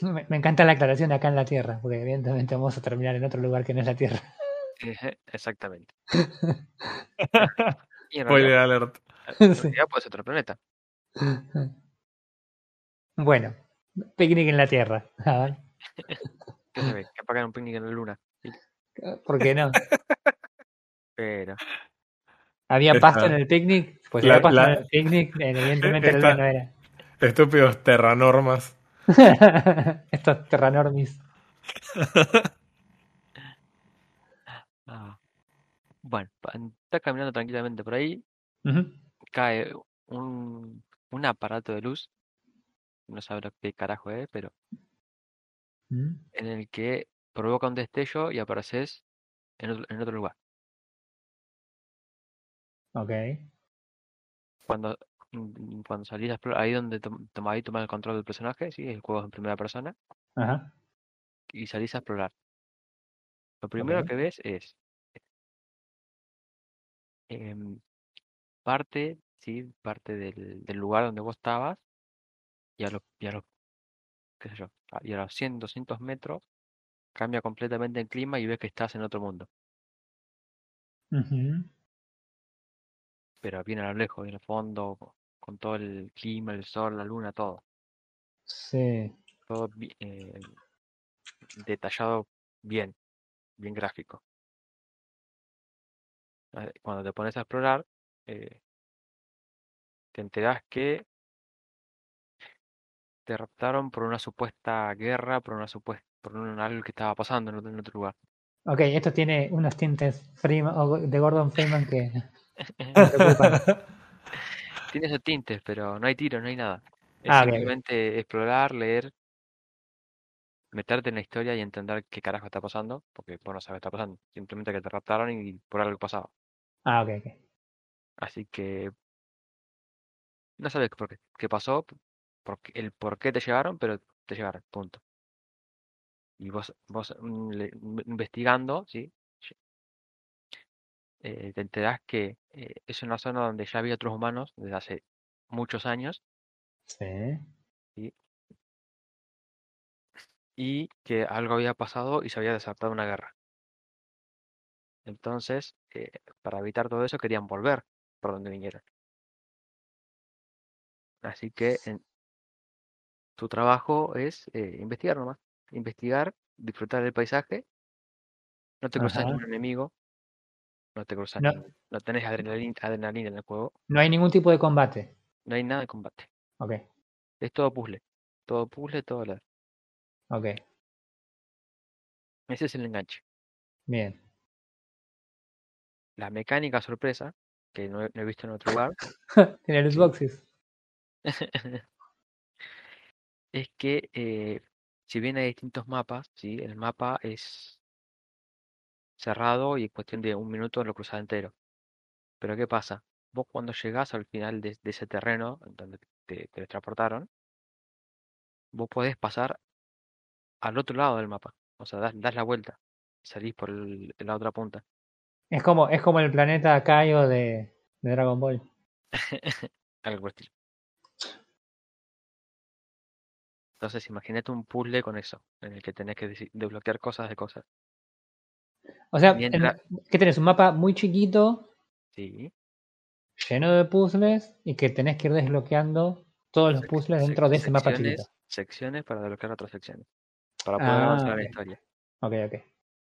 Me, me encanta la aclaración de acá en la Tierra, porque evidentemente vamos a terminar en otro lugar que no es la Tierra. Exactamente. Y en Spoiler realidad, alert. en realidad ser otro planeta. Bueno, picnic en la Tierra. A ver, ¿Qué se ve? Que apagan un picnic en la Luna. ¿Por qué no? Pero, ¿Había pasto en el picnic? Pues la- había pasto la- en el picnic, eh, evidentemente la luna no era. Estúpidos terranormas. Estos terranormis. ah, bueno, está caminando tranquilamente por ahí, cae un, un aparato de luz, no sabe lo que carajo es, pero Mm. en el que provoca un destello y apareces en otro, en otro lugar. Ok. Cuando, cuando salís a explorar, ahí donde tom- toma, ahí el control del personaje, sí, el juego es en primera persona, Ajá. y salís a explorar. Lo primero que ves es em, parte, sí, parte del, del lugar donde vos estabas, y a los, y a los, qué sé yo, y a los 100, 200 metros cambia completamente el clima y ves que estás en otro mundo, pero bien a lo lejos, en el fondo, con todo el clima, el sol, la luna, todo, Sí. todo eh, detallado bien, bien gráfico. Ah, Cuando te pones a explorar, eh, te enterás que te raptaron por una supuesta guerra, por una supuesta, por un, algo que estaba pasando en otro, en otro lugar. Ok, esto tiene unos tintes Freeman- de Gordon Freeman que. Tiene esos tintes, pero no hay tiro, no hay nada. Es Ah, simplemente explorar, leer, meterte en la historia y entender qué carajo está pasando, porque vos no sabes qué está pasando. Simplemente que te raptaron y por algo pasaba. Ah, ok, ok. Así que no sabes por qué, qué pasó, por qué- el por qué te llevaron, pero te llevaron, punto. Y vos, vos mm, investigando, ¿sí? Eh, te enterás que eh, es una zona donde ya había otros humanos desde hace muchos años Sí. y que algo había pasado y se había desatado una guerra. Entonces, eh, para evitar todo eso, querían volver por donde vinieron. Así que en, tu trabajo es eh, investigar nomás. Investigar, disfrutar del paisaje. No te cruzas ningún enemigo. No te cruzas No. no tenés adrenalina, adrenalina en el juego. No hay ningún tipo de combate. No hay nada de combate. Ok, Es todo puzzle. Todo puzzle, todo la... ok, Ese es el enganche. bien. La mecánica sorpresa, que no he, no he visto en otro lugar, Tiene los Sí. boxes. es que eh, si bien hay distintos mapas, ¿sí? el mapa es cerrado y en cuestión de un minuto lo cruzas entero. Pero ¿qué pasa? Vos cuando llegás al final de, de ese terreno en donde te, te transportaron, vos podés pasar al otro lado del mapa. O sea, das, das la vuelta y salís por el- la otra punta. Es como, es como el planeta Kaio de, de Dragon Ball. Algo estilo. Entonces imagínate un puzzle con eso, en el que tenés que desbloquear cosas de cosas. O sea, Mientras- en- ¿qué tenés? Un mapa muy chiquito, Sí. lleno de puzzles, y que tenés que ir desbloqueando todos los puzzles sec- dentro de ese mapa chiquito. Secciones para desbloquear otras secciones. Para poder Ah, avanzar en la historia. Ok, ok.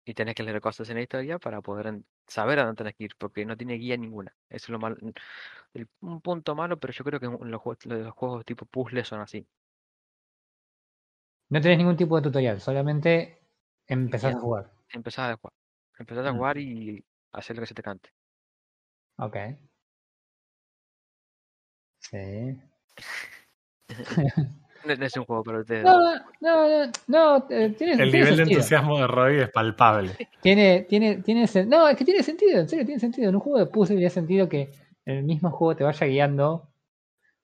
Y tenés que leer cosas en la historia para poder saber a dónde tenés que ir, porque no tiene guía ninguna. Eso es lo malo. el- un punto malo, pero yo creo que en los juegos, los juegos tipo puzzle son así. No tenés ningún tipo de tutorial, solamente empezás a Bien. jugar. Empezás a jugar. Empezás a jugar y hacer lo que se te cante. Ok. Sí. No, no es un juego para ustedes. No, no, no, no, eh, tiene, El tiene nivel de entusiasmo de Roy es palpable. Tiene, tiene, tiene No, es que tiene sentido, en serio, tiene sentido. En un juego de puzzle tiene sentido que el mismo juego te vaya guiando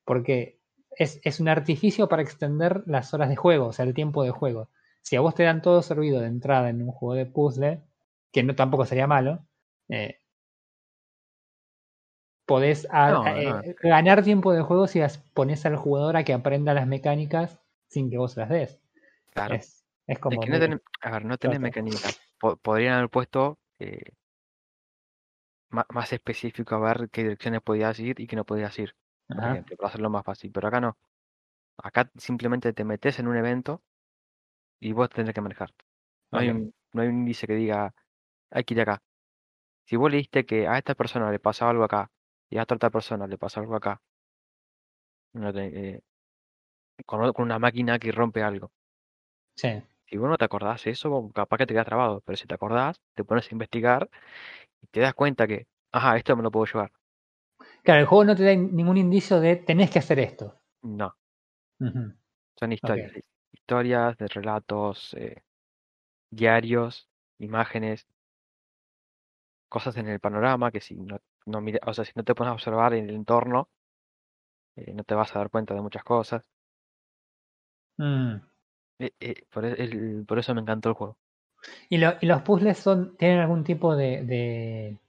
porque es, es un artificio para extender las horas de juego, o sea, el tiempo de juego. Si a vos te dan todo servido de entrada en un juego de puzzle, que no tampoco sería malo, eh, podés a- No, a- eh, ganar tiempo de juego si pones al jugador a que aprenda las mecánicas sin que vos las des. Claro. Es, es Es como... que no tenés- a ver, no tenés mecánica. Po- podrían haber puesto eh, ma- más específico a ver qué direcciones podías ir y qué no podías ir, por ejemplo, para hacerlo más fácil. Pero acá no. Acá simplemente te metes en un evento y vos tenés que manejar. No hay un, no hay un índice que diga, hay que ir acá. Si vos leíste que a esta persona le pasó algo acá y a esta otra persona le pasó algo acá, no te- eh, con, una máquina que rompe algo. Sí. Si vos no te acordás eso, capaz que te quedas trabado, pero si te acordás, te pones a investigar y te das cuenta que, ajá, esto me lo puedo llevar. Claro, el juego no te da in- ningún indicio de tenés que hacer esto. No, son historias. Historias de relatos, eh, diarios, imágenes, cosas en el panorama que si no, no mira- o sea, si no te pones a observar en el entorno, eh, no te vas a dar cuenta de muchas cosas. Mm. Eh, por, e- el- por eso me encantó el juego. ¿Y, lo- y los puzzles son, tienen algún tipo de, de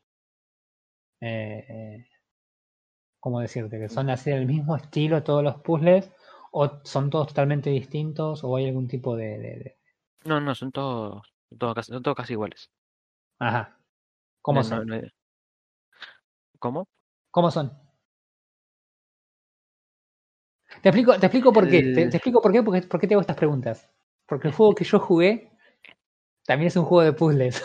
¿cómo decirte? ¿Que son así del mismo estilo todos los puzzles? ¿O son todos totalmente distintos? ¿O hay algún tipo de... de- de- No, no, son todos, son todos casi, son todos casi iguales. Ajá. ¿Cómo No, son? no ¿Cómo? ¿Cómo son? Te explico, te explico por qué. Te explico por qué, porque, por qué te hago estas preguntas. Porque el juego que yo jugué también es un juego de puzzles.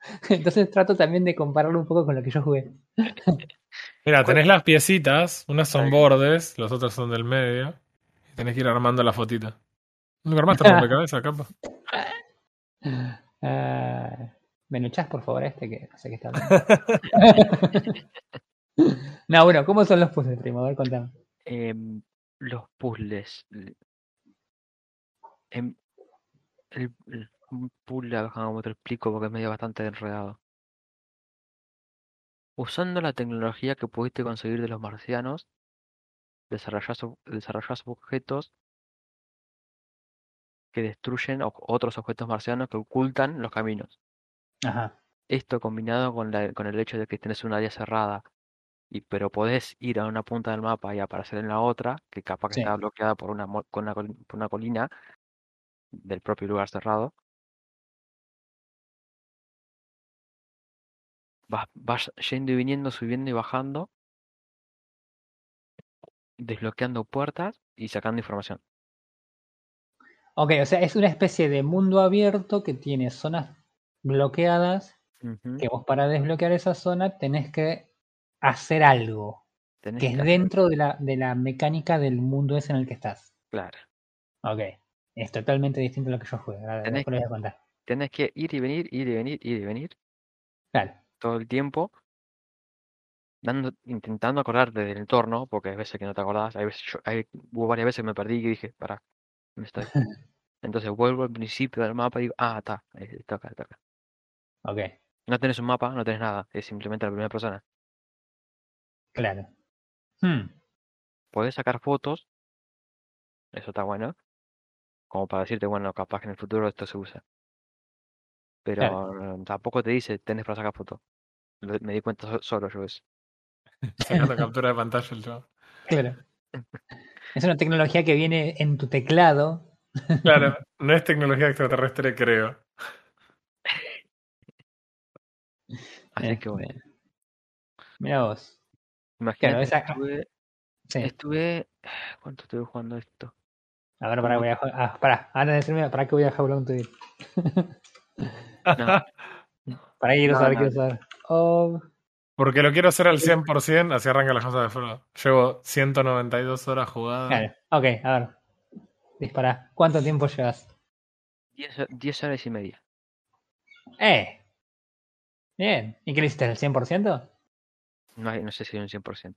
Entonces trato también de compararlo un poco con lo que yo jugué. Mira, tenés las piecitas, unas son bordes, los otros son del medio. Y tenés que ir armando la fotita. ¿No armaste rompecabezas, capa? Ah, ¿Me por favor, a este que no sé qué está hablando? no, bueno, ¿cómo son los puzzles, primo? A ver, contame. Em, los puzzles. em, el, el- puzzle, a ver cómo te lo explico porque es medio bastante enredado. Usando la tecnología que pudiste conseguir de los marcianos, desarrollás objetos que destruyen otros objetos marcianos que ocultan los caminos. Ajá. Esto combinado con, la- con el hecho de que tenés un área cerrada, y, pero podés ir a una punta del mapa y aparecer en la otra, que capaz que Sí. está bloqueada por una, con una, por una colina, del propio lugar cerrado. Vas, vas yendo y viniendo, subiendo y bajando, desbloqueando puertas y sacando información. Ok, o sea, es una especie de mundo abierto que tiene zonas bloqueadas que vos para desbloquear esa zona tenés que hacer algo Tenés que es dentro de la, de la mecánica del mundo ese en el que estás. Claro. Ok, es totalmente distinto a lo que yo juego. Tenés después les voy a contar. Tenés que ir y venir, ir y venir, ir y venir Claro, todo el tiempo, dando, intentando acordarte del entorno, porque hay veces que no te acordás, hay veces yo- hay, hubo varias veces que me perdí y dije, pará, ¿dónde estoy? Entonces vuelvo al principio del mapa y digo, ah, está, eh, toca, toca. ok, No tenés un mapa, no tenés nada, es simplemente la primera persona. claro. Hmm, Podés sacar fotos, eso está bueno, como para decirte, bueno, capaz que en el futuro esto se usa. Pero tampoco te dice, tenés para sacar fotos. Me di cuenta so- solo yo eso. Sacando captura de pantalla el chavo. claro. Es una tecnología que viene en tu teclado. Claro, no es tecnología extraterrestre, creo. Así que bueno, Este, Mira vos. imagínate, esa- estuve, Sí. estuve, ¿cuánto estuve jugando esto? A ver, para, voy a, ah, pará, antes de decirme, para que voy a How Long to Beat. Para que quiero No, saber, no. quiero saber. Porque lo quiero hacer al 100%, así arranca la cosa de Frodo. Llevo 192 horas jugadas. claro. Ok, a ver. Dispara. ¿Cuánto tiempo llevas? 10, ho- 10 horas y media. ¡Eh! Bien. ¿Y qué le hiciste? ¿El 100%? No, no sé si un 100%.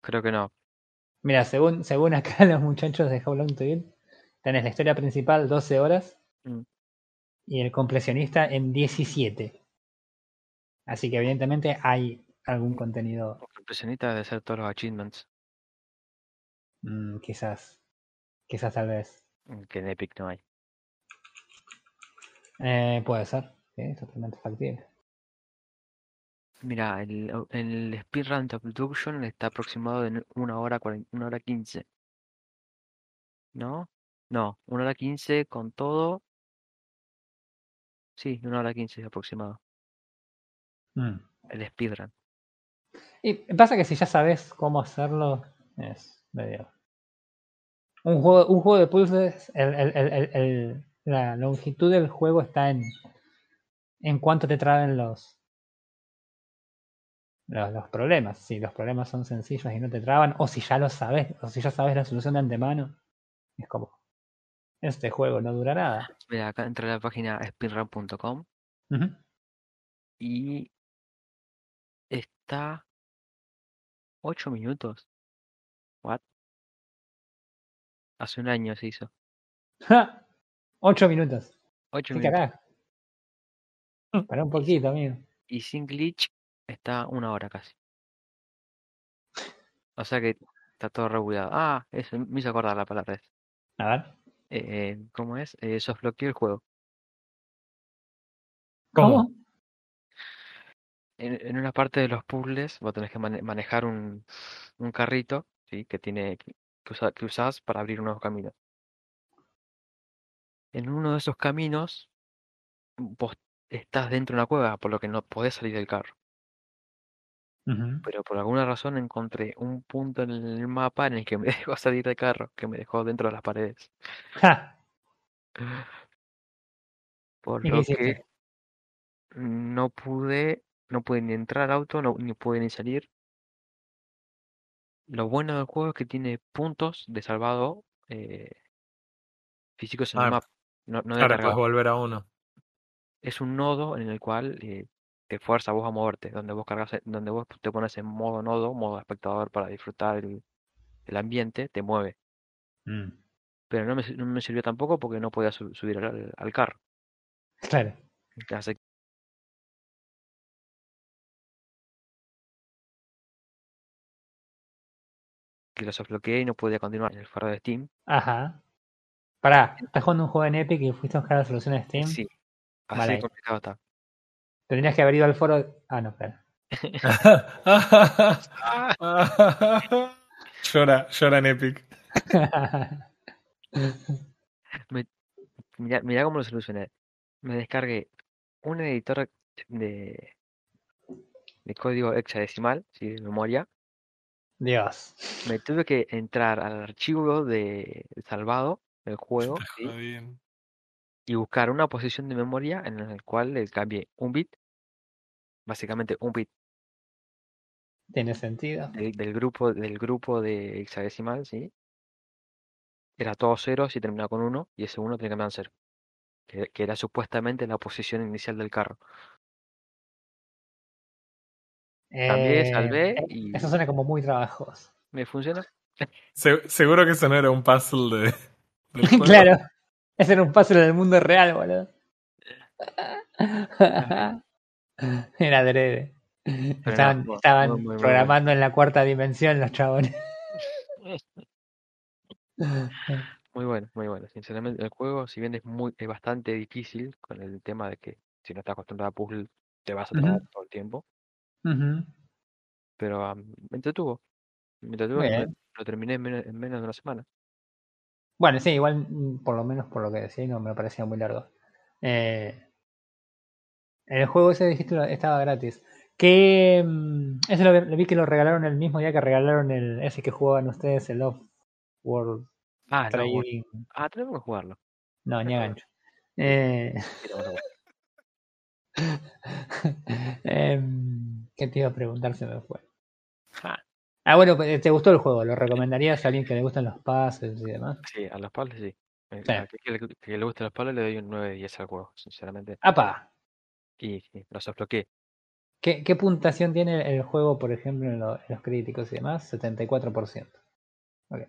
Creo que no. Mira, según, según acá los muchachos de How Long to Beat, tenés la historia principal 12 horas Mm. y el completionista en 17. Así que evidentemente hay algún contenido, El impresionista debe ser todos los achievements, mm, quizás, quizás tal vez. mm, que en Epic no hay. Eh, puede ser, sí, totalmente factible. Mira, el, el speedrun de Abduction está aproximado en 1 hora, 40 1 hora 15. ¿No? No, 1 hora 15 con todo. Sí, 1 hora 15 aproximado. Mm. El speedrun. Y pasa que si ya sabes cómo hacerlo, es medio. Un juego, un juego de puzzles, el, el- el- el- el- la longitud del juego está en, en cuánto te traen los, los, los problemas. Si los problemas son sencillos y no te traban, o si ya lo sabes, o si ya sabes la solución de antemano, es como, este juego no dura nada. Mira, acá entra a la página speedrun.com y está 8 minutos. What? Hace un año se hizo. ¡Ja! Ocho minutos. 8 ¿Qué minutos. Para un poquito, amigo. Y sin glitch está una hora casi. O sea que está todo regulado. Ah, eso me hizo acordar la palabra esa. A ver. Eh, ¿cómo es? Eh, softloqueó el juego. ¿Cómo? En, en una parte de los puzzles vos tenés que mane- manejar un, un carrito, ¿sí? Que tiene que, usa- que usás para abrir unos caminos. En uno de esos caminos vos estás dentro de una cueva, por lo que no podés salir del carro. Pero por alguna razón encontré un punto en el mapa en el que me dejó salir del carro, que me dejó dentro de las paredes. ¡Ja! Por ¿Y qué lo que no pude, no pude ni entrar al auto, no, ni pude ni salir. Lo bueno del juego es que tiene puntos de salvado eh, físicos en el Ah, mapa, no, no Ahora puedes volver a uno. Es un nodo en el cual eh, te fuerza a vos a moverte, donde vos cargas, en- donde vos te pones en modo nodo, modo espectador para disfrutar el, el ambiente, te mueve. Mm, Pero no me, no me sirvió tampoco porque no podía su- subir al, al carro. Claro. Así que lo desbloqueé y no podía continuar en el faro de Steam. Ajá. Pará, estás jugando un juego en Epic y fuiste a buscar la solución de Steam. Sí, así Vale. complicado está. Tendrías que haber ido al foro. Ah, no, claro. llora, llora en Epic. mirá, mirá cómo lo solucioné. Me descargué un editor de, de código hexadecimal, ¿sí? de memoria. Dios. Me tuve que entrar al archivo de salvado del juego y buscar una posición de memoria en la cual le cambié un bit, básicamente un bit Tiene sentido. del, del grupo del grupo de hexadecimal, ¿sí? Era todo ceros y terminaba con uno y ese uno tenía que cambiar cero, que, que era supuestamente la posición inicial del carro. Cambié, Eh, salvé eh, y Eso suena como muy trabajoso. me funcionó. Se- seguro que eso no era un puzzle de. del juego. claro. Ese era un puzzle en el mundo real, boludo. Era adrede. Pero Estaban, no, estaban programando en la cuarta dimensión los chabones. Muy bueno, muy bueno. Sinceramente, el juego, si bien es muy, es bastante difícil con el tema de que si no estás acostumbrado a puzzle, te vas a trabar todo el tiempo. Ujú. Pero me entretuvo. Me entretuvo Muy y me- bien. lo terminé en menos, en menos de una semana. Bueno, sí, igual, mm, por lo menos por lo que decía, no me parecía muy largo. Eh, el juego ese dijiste lo- estaba gratis. Que mm, ese lo, vi- lo vi que lo regalaron el mismo día que regalaron el ese que jugaban ustedes, el Off World Ah, no, bueno. Trading. Ah, tenemos que jugarlo. No, ni a gancho. Eh, Sí, em, ¿Qué te iba a preguntar? Se me fue. Ah, Ah, bueno, ¿te gustó el juego? ¿Lo recomendarías a alguien que le gustan los pases y demás? sí, a los sí. Eh, Sí. a que, que le, que le gusten los palos le doy un 9 de 10 al juego, sinceramente. ¡Apa! Y sí, los desbloqueé. ¿Qué, qué puntuación tiene el juego, por ejemplo, en, lo- en los críticos y demás? 74%. Ok.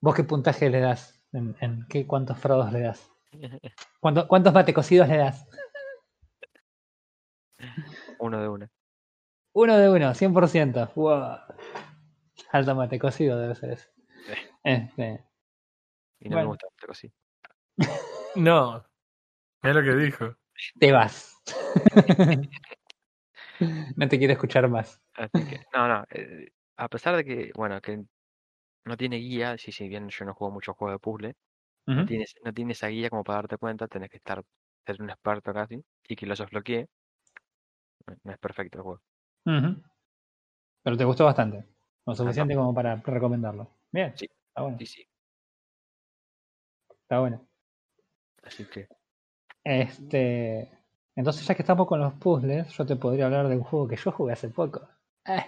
¿Vos qué puntaje le das? ¿En, en qué, ¿Cuántos frodos le das? ¿Cuánto- ¿Cuántos mate cocidos le das? Uno de una. Uno de uno, 100%. ¡Wow! Alto mate cocido debe ser eso. Sí. Este, Y no Bueno. me gusta sí. No. Es lo que dijo. te vas. no te quiero escuchar más. Así que, no, no. eh, a pesar de que, bueno, que no tiene guía, si, si bien yo no juego mucho juegos de puzzle, no tienes, no tiene esa guía como para darte cuenta, tenés que estar, ser un experto casi, y que los desbloquee. No, es perfecto el juego. Pero te gustó bastante. Lo suficiente como para recomendarlo. Bien. Sí. Está bueno. Sí, sí. Está bueno. Así que, Este. Entonces, ya que estamos con los puzzles, yo te podría hablar de un juego que yo jugué hace poco. Eh,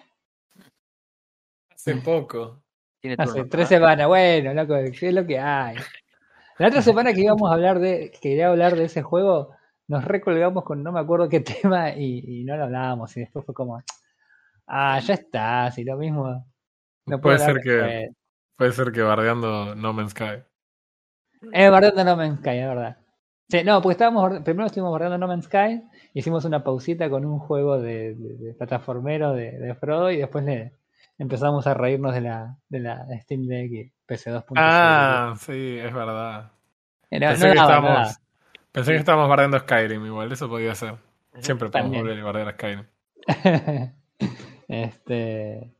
Hace poco. tiene hace turno, tres semanas. Bueno, loco, ¿qué es lo que hay? La otra semana que íbamos a hablar de. que quería hablar de ese juego, nos recolgamos con no me acuerdo qué tema y, y no lo hablábamos. Y después fue como. Ah, ya está, si lo mismo. No Puede ser que, después. puede ser que bardeando No Man's Sky. Es bardeando No Man's Sky, es verdad. Sí, no, porque estábamos primero estuvimos bardeando No Man's Sky, hicimos una pausita con un juego de, de- de plataformero de, de Frodo y después le empezamos a reírnos de la, de la Steam Deck y PC 2.0. Ah, sí, es verdad. Eh, no, Pensé, no que, estábamos. Pensé que estábamos bardeando Skyrim igual, eso podía ser. Siempre podemos volver y bardear a Skyrim. este.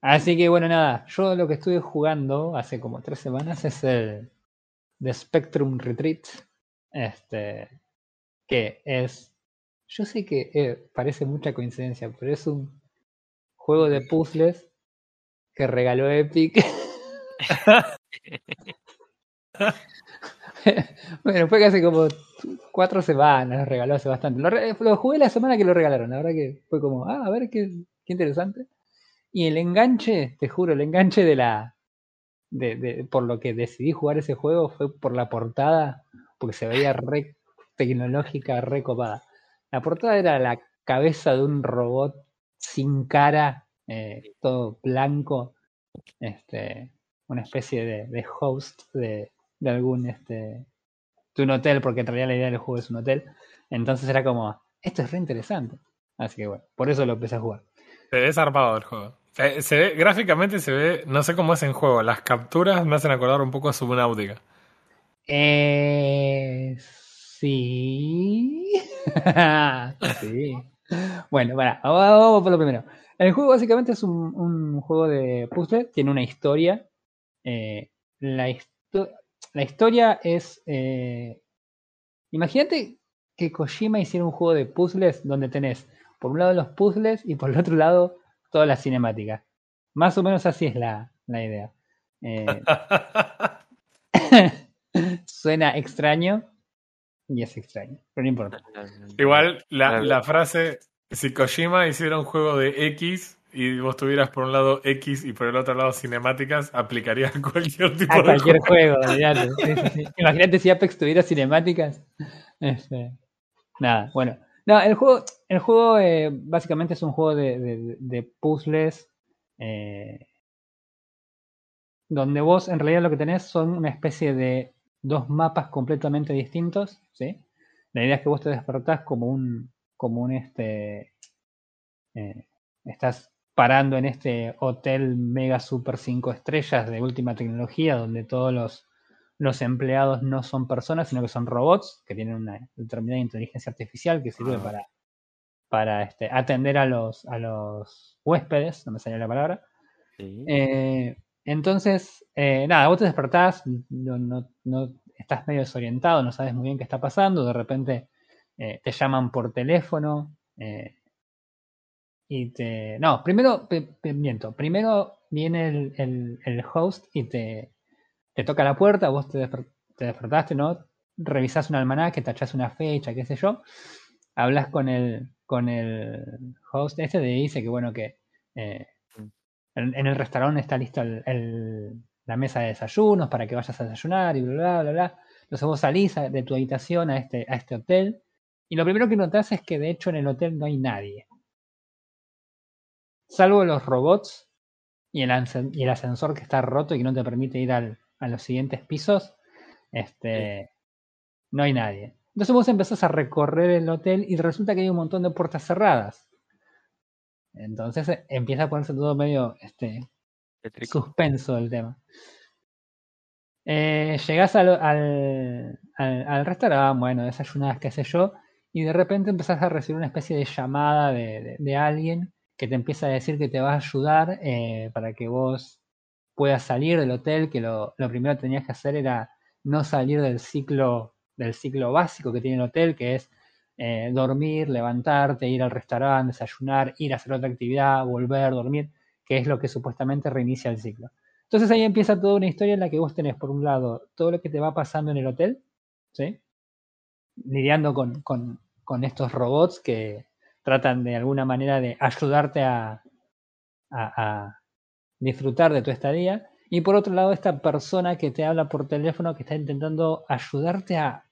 Así que bueno, nada. Yo lo que estuve jugando hace como tres semanas es el The Spectrum Retreat. Este. Que es. Yo sé que eh, parece mucha coincidencia, pero es un juego de puzzles que regaló Epic. bueno, fue hace como cuatro semanas, lo regaló hace bastante. Lo, jugué la semana que lo regalaron, la verdad que fue como, ah, a ver qué, qué interesante. Y el enganche, te juro, el enganche de la. De, de- por lo que decidí jugar ese juego fue por la portada, porque se veía re tecnológica, re copada. La portada era la cabeza de un robot sin cara, eh, todo blanco, este, una especie de, de host de, de algún este, de un hotel, porque en realidad la idea del juego es un hotel. Entonces era como, esto es re interesante. Así que bueno, por eso lo empecé a jugar. Se ve zarpado el juego. Se, se ve, gráficamente se ve, no sé cómo es en juego. Las capturas me hacen acordar un poco a Subnautica. Eh, sí. sí. Bueno, para, vamos, por lo primero. El juego básicamente es un, un juego de puzzle, tiene una historia. Eh, la histo- la historia es. eh, imagínate que Kojima hiciera un juego de puzzles donde tenés por un lado los puzzles y por el otro lado toda la cinemática. Más o menos así es la, la idea. Eh, suena extraño y es extraño, pero no importa. Igual la, la frase, si Kojima hiciera un juego de X y vos tuvieras por un lado X y por el otro lado cinemáticas, aplicaría a cualquier tipo A de cualquier juego. juego, sí, sí. Imagínate si Apex tuviera cinemáticas. Este, nada, bueno. No, el juego, el juego eh, básicamente es un juego de, de- de puzzles eh, donde vos en realidad lo que tenés son una especie de dos mapas completamente distintos, ¿sí? La idea es que vos te despertás como un, como un este, eh, estás parando en este hotel mega super 5 estrellas de última tecnología donde todos los, los empleados no son personas sino que son robots que tienen una determinada inteligencia artificial que sirve Ah. para, para este, atender a los, a los huéspedes, no me salió la palabra. Sí. Eh, entonces, eh, nada, vos te despertás, no, no, no- estás medio desorientado, no sabes muy bien qué está pasando, de repente eh, te llaman por teléfono eh, y te... No, primero, miento, primero viene el, el- el host y te, te toca la puerta, vos te, desper- te despertaste, ¿no? Revisás un almanaque, tachás una fecha, qué sé yo, hablas con el, con el host este, te dice que bueno, que... eh, en, en el restaurante está el- el- la mesa de desayunos para que vayas a desayunar y bla, bla, bla, bla. Entonces vos salís de tu habitación a este, a este hotel y lo primero que notás es que de hecho en el hotel no hay nadie. Salvo los robots y el, ascen- y el ascensor que está roto y que no te permite ir al- a los siguientes pisos, este, no hay nadie. Entonces vos empezás a recorrer el hotel y resulta que hay un montón de puertas cerradas. Entonces eh, empieza a ponerse todo medio este, suspenso el tema. Eh, llegás al, al, al, al restaurante, bueno, desayunás, qué sé yo, y de repente empezás a recibir una especie de llamada de, de- de alguien que te empieza a decir que te va a ayudar eh, para que vos puedas salir del hotel, que lo, lo primero que tenías que hacer era no salir del ciclo, del ciclo básico que tiene el hotel, que es eh, dormir, levantarte, ir al restaurante, desayunar, ir a hacer otra actividad, volver, dormir, que es lo que supuestamente reinicia el ciclo. Entonces ahí empieza toda una historia en la que vos tenés, por un lado, todo lo que te va pasando en el hotel, ¿sí? lidiando con, con- con estos robots que tratan de alguna manera de ayudarte a, a- disfrutar de tu estadía. Y por otro lado, esta persona que te habla por teléfono que está intentando ayudarte a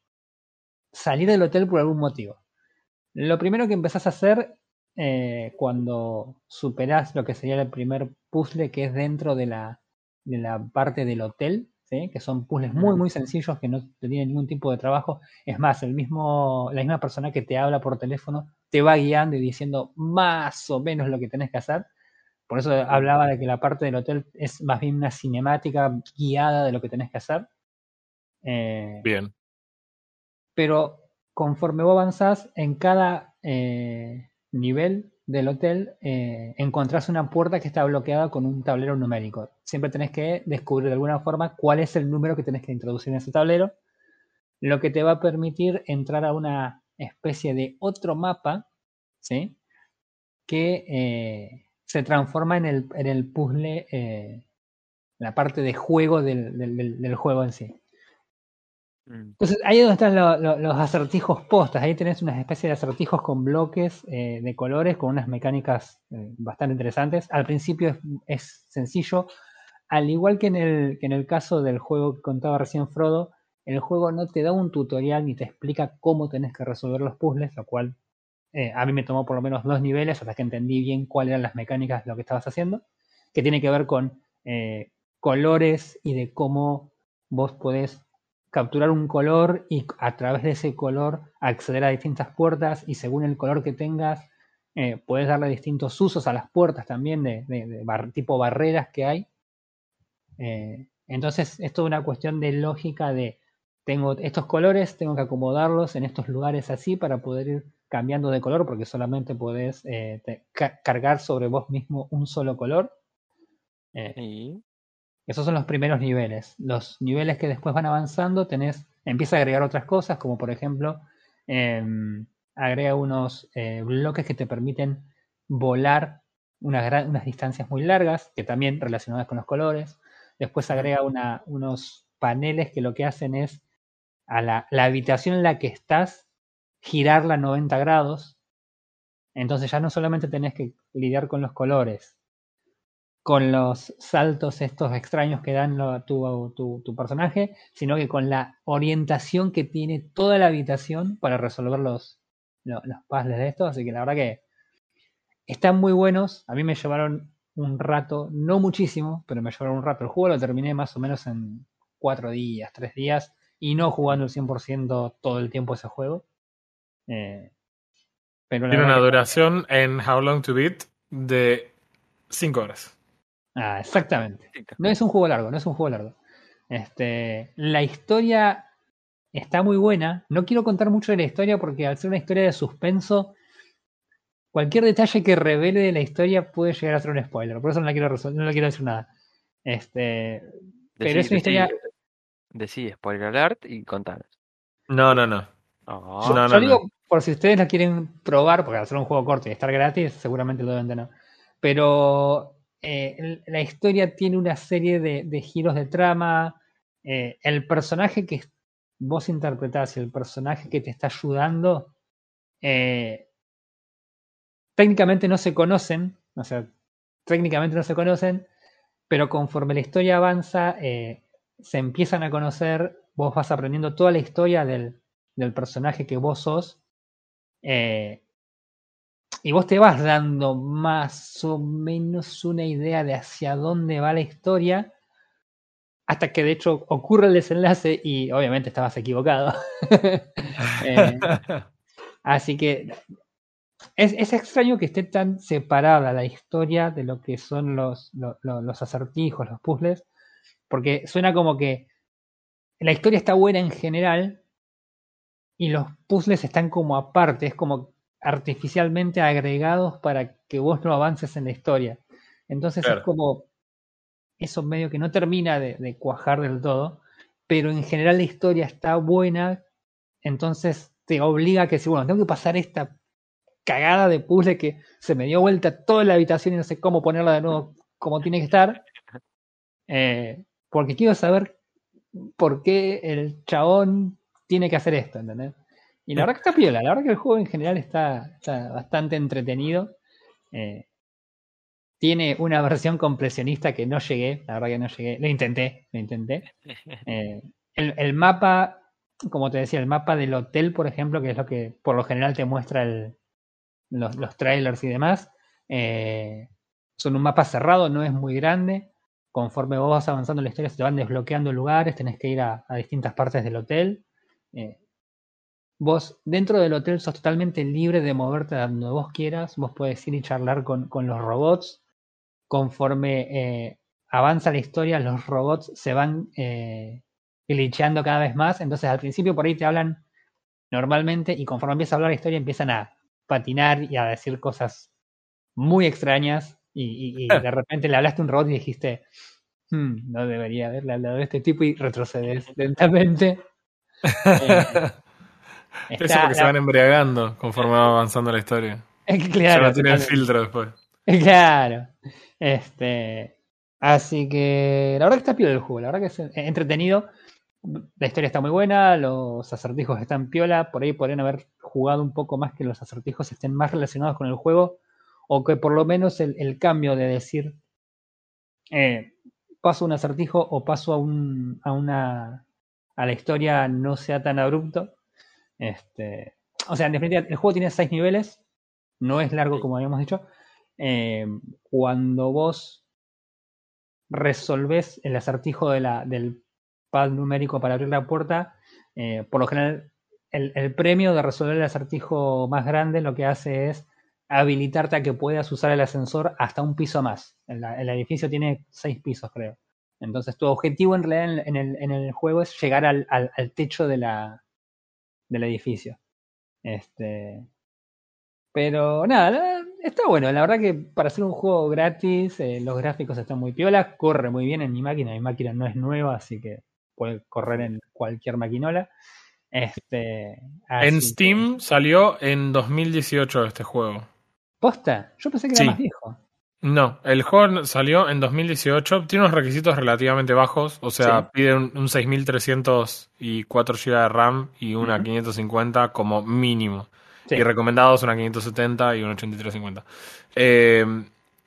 salir del hotel por algún motivo. Lo primero que empezás a hacer eh, cuando superás lo que sería el primer puzzle que es dentro de la, de la parte del hotel, ¿sí? que son puzzles muy muy sencillos que no te tienen ningún tipo de trabajo. Es más, el mismo, la misma persona que te habla por teléfono te va guiando y diciendo más o menos lo que tenés que hacer. Por eso hablaba de que la parte del hotel es más bien una cinemática guiada de lo que tenés que hacer. Eh, Bien. pero conforme vos avanzás en cada eh, nivel del hotel eh, encontrás una puerta que está bloqueada con un tablero numérico. Siempre tenés que descubrir de alguna forma cuál es el número que tenés que introducir en ese tablero, lo que te va a permitir entrar a una especie de otro mapa, ¿sí? Que eh, se transforma en el, en el puzzle, eh, la parte de juego del, del- juego en sí. Mm. Entonces, ahí es donde están lo- lo- los acertijos postas. Ahí tenés una especie de acertijos con bloques eh, de colores, con unas mecánicas eh, bastante interesantes. Al principio es, sencillo. Al igual que en, el, que en el caso del juego que contaba recién Frodo, el juego no te da un tutorial ni te explica cómo tenés que resolver los puzzles, lo cual eh, a mí me tomó por lo menos dos niveles hasta que entendí bien cuáles eran las mecánicas de lo que estabas haciendo, que tiene que ver con colores y de cómo vos podés capturar un color y a través de ese color acceder a distintas puertas y según el color que tengas eh, puedes darle distintos usos a las puertas también de, bar- tipo barreras que hay. Eh, entonces es toda una cuestión de lógica de tengo estos colores, tengo que acomodarlos en estos lugares así para poder ir cambiando de color porque solamente podés eh, cargar sobre vos mismo un solo color. Y Esos son los primeros niveles. Los niveles que después van avanzando, tenés, empieza a agregar otras cosas, como por ejemplo, em, agrega unos eh, bloques que te permiten volar unas, distancias muy largas, que también relacionadas con los colores. Después agrega unos paneles que lo que hacen es a la, la habitación en la que estás girarla 90 grados. Entonces ya no solamente tenés que lidiar con los colores, con los saltos estos extraños que dan tu, tu, tu, personaje, sino que con la orientación que tiene toda la habitación para resolver los, los, los puzzles de estos. Así que la verdad que están muy buenos. A mí me llevaron un rato, no muchísimo, pero me llevaron un rato. El juego lo terminé más o menos en cuatro días, tres días, y no jugando el 100% todo el tiempo ese juego. Eh, pero Tiene una duración en How Long to Beat de 5 horas. Ah, exactamente. No es un juego largo, no es un juego largo. Este, la historia está muy buena. No quiero contar mucho de la historia porque al ser una historia de suspenso, cualquier detalle que revele de la historia puede llegar a ser un spoiler. Por eso no le quiero, no le quiero decir nada. Este, pero es una historia. Decide spoiler alert y contar. No, no, no. Oh. yo, no, no, digo, por si ustedes la quieren probar, porque al ser un juego corto y estar gratis, seguramente lo deben tener. Pero eh, la historia tiene una serie de, giros de trama. Eh, el personaje que vos interpretás y el personaje que te está ayudando, eh, técnicamente no se conocen, o sea, técnicamente no se conocen, pero conforme la historia avanza, se empiezan a conocer, vos vas aprendiendo toda la historia del, del personaje que vos sos, y vos te vas dando más o menos una idea de hacia dónde va la historia, hasta que de hecho ocurre el desenlace y obviamente estabas equivocado. eh, así que es, es, extraño que esté tan separada la historia de lo que son los, los, los acertijos, los puzzles, porque suena como que la historia está buena en general y los puzzles están como aparte, es como artificialmente agregados para que vos no avances en la historia. Entonces claro. es como eso medio que no termina de, de, cuajar del todo, pero en general la historia está buena, entonces te obliga a que si, bueno, tengo que pasar esta cagada de puzzle que se me dio vuelta toda la habitación y no sé cómo ponerla de nuevo como tiene que estar, eh, porque quiero saber por qué el chabón tiene que hacer esto, ¿entendés? Y la verdad que está piola, la verdad que el juego en general está, está bastante entretenido. Eh, tiene una versión compresionista que no llegué, la verdad que no llegué, lo intenté, lo intenté. Eh, el, el, mapa, como te decía, el mapa del hotel, por ejemplo, que es lo que por lo general te muestra el, los, los trailers y demás, eh, son un mapa cerrado, no es muy grande. Conforme vos vas avanzando en la historia, se te van desbloqueando lugares, tenés que ir a, a distintas partes del hotel. Eh, vos dentro del hotel sos totalmente libre de moverte a donde vos quieras, vos podés ir y charlar con, con los robots, conforme eh, avanza la historia, los robots se van eh, glitcheando cada vez más. Entonces, al principio por ahí te hablan normalmente y conforme empieza a hablar la historia, empiezan a patinar y a decir cosas muy extrañas. Y, y, y de repente le hablaste a un robot y dijiste, hmm, no debería haberle hablado a este tipo y retrocedes lentamente. eh, Eso porque la... se van embriagando conforme va avanzando la historia. Claro. No tiene el filtro después. Claro. Este, así que la verdad que está piola el juego, la verdad que es entretenido. La historia está muy buena, los acertijos están piola, por ahí podrían haber jugado un poco más que los acertijos estén más relacionados con el juego, o que por lo menos el, el cambio de decir eh, paso un acertijo o paso a, un, a una a la historia no sea tan abrupto. Este, o sea, en definitiva, el juego tiene seis niveles, no es largo como habíamos dicho, eh, cuando vos resolves el acertijo de la, del pad numérico para abrir la puerta, eh, por lo general el, el, premio de resolver el acertijo más grande lo que hace es habilitarte a que puedas usar el ascensor hasta un piso más. El, el edificio tiene seis pisos, creo. Entonces tu objetivo en realidad en, en, el, en el, juego es llegar al, al, al techo de la, del edificio. Este, pero nada, está bueno, la verdad que para hacer un juego gratis, eh, los gráficos están muy piolas, corre muy bien en mi máquina, mi máquina no es nueva, así que puede correr en cualquier maquinola. Este, En Steam salió en 2018 este juego. ¿Posta? Yo pensé que era más viejo. No, el juego salió en 2018. Tiene unos requisitos relativamente bajos. O sea, Sí. pide un, un 6300 y 4 GB de RAM y una Ujú. 550 como mínimo. Sí. Y recomendados una 570 y una 8350. Eh,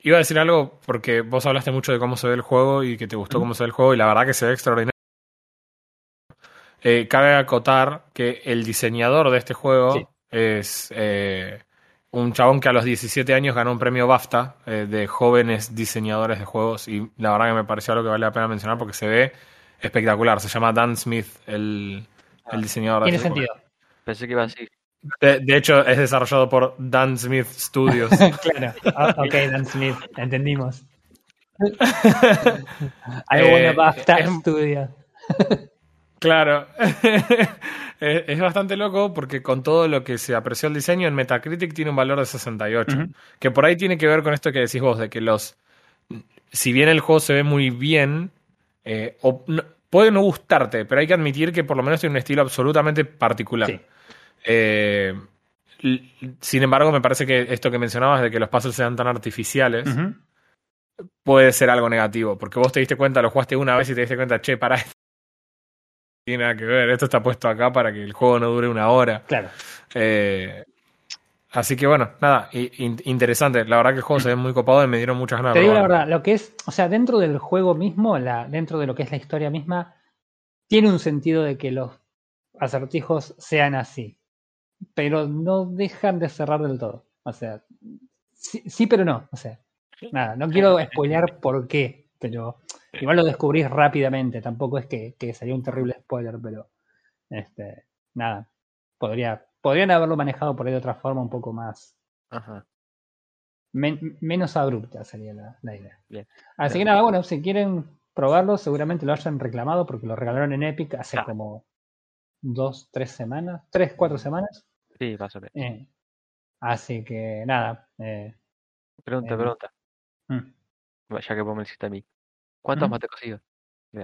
iba a decir algo porque vos hablaste mucho de cómo se ve el juego y que te gustó cómo se ve el juego y la verdad que se ve extraordinario. Eh, cabe acotar que el diseñador de este juego Sí. es eh, un chabón que a los 17 años ganó un premio BAFTA eh, de jóvenes diseñadores de juegos y la verdad que me pareció algo que vale la pena mencionar porque se ve espectacular. Se llama Dan Smith, el, el diseñador de Tiene juego. sentido. Pensé que iba a decir. De, de hecho, es desarrollado por Dan Smith Studios. claro. Ah, ok, Dan Smith, entendimos. I Eh, BAFTA es- Studio. Claro. es, bastante loco porque con todo lo que se apreció el diseño en Metacritic tiene un valor de 68. Ujú. Que por ahí tiene que ver con esto que decís vos, de que los... Si bien el juego se ve muy bien, eh, o no- puede no gustarte, pero hay que admitir que por lo menos tiene un estilo absolutamente particular. Sí. Eh, sin embargo, me parece que esto que mencionabas de que los puzzles sean tan artificiales puede ser algo negativo, porque vos te diste cuenta, lo jugaste una vez y te diste cuenta, che, para tiene nada que ver, esto está puesto acá para que el juego no dure una hora. Claro. Eh, así que bueno, nada, in- interesante. La verdad que el juego se ve muy copado y me dieron muchas ganas Te digo la verdad, lo que es, o sea, dentro del juego mismo, la, dentro de lo que es la historia misma, tiene un sentido de que los acertijos sean así. Pero no dejan de cerrar del todo. O sea, sí, sí pero no. O sea, nada, no quiero spoilear por qué, pero igual lo descubrís rápidamente. Tampoco es que, que sería un terrible spoiler, pero este, nada, podría, podrían haberlo manejado por ahí de otra forma un poco más Ajá. Men- menos abrupta sería la, la idea. Bien. Así que nada, bueno, si quieren probarlo, seguramente lo hayan reclamado porque lo regalaron en Epic hace Ah. como dos, tres semanas, tres, cuatro semanas. Sí, más o menos. Eh, así que nada. eh, Pregunta, Em, pregunta. mm. Ya que vos me lo hiciste a mí. ¿Cuántos mate cocidos?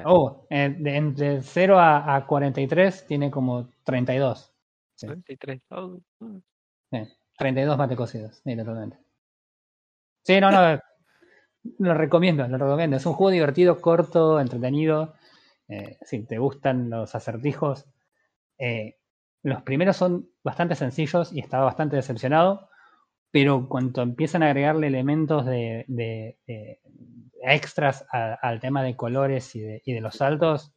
Oh, eh, de entre 0 a, a 43 tiene como 32. sí. 33. Oh, mm. Sí, 32 mate cocidos, sí, totalmente. Sí, no, no. lo recomiendo, lo recomiendo. Es un juego divertido, corto, entretenido. Eh, si te gustan los acertijos, eh, los primeros son bastante sencillos y estaba bastante decepcionado. Pero cuando empiezan a agregarle elementos de, de- de extras a- al tema de colores y de, y de los saltos,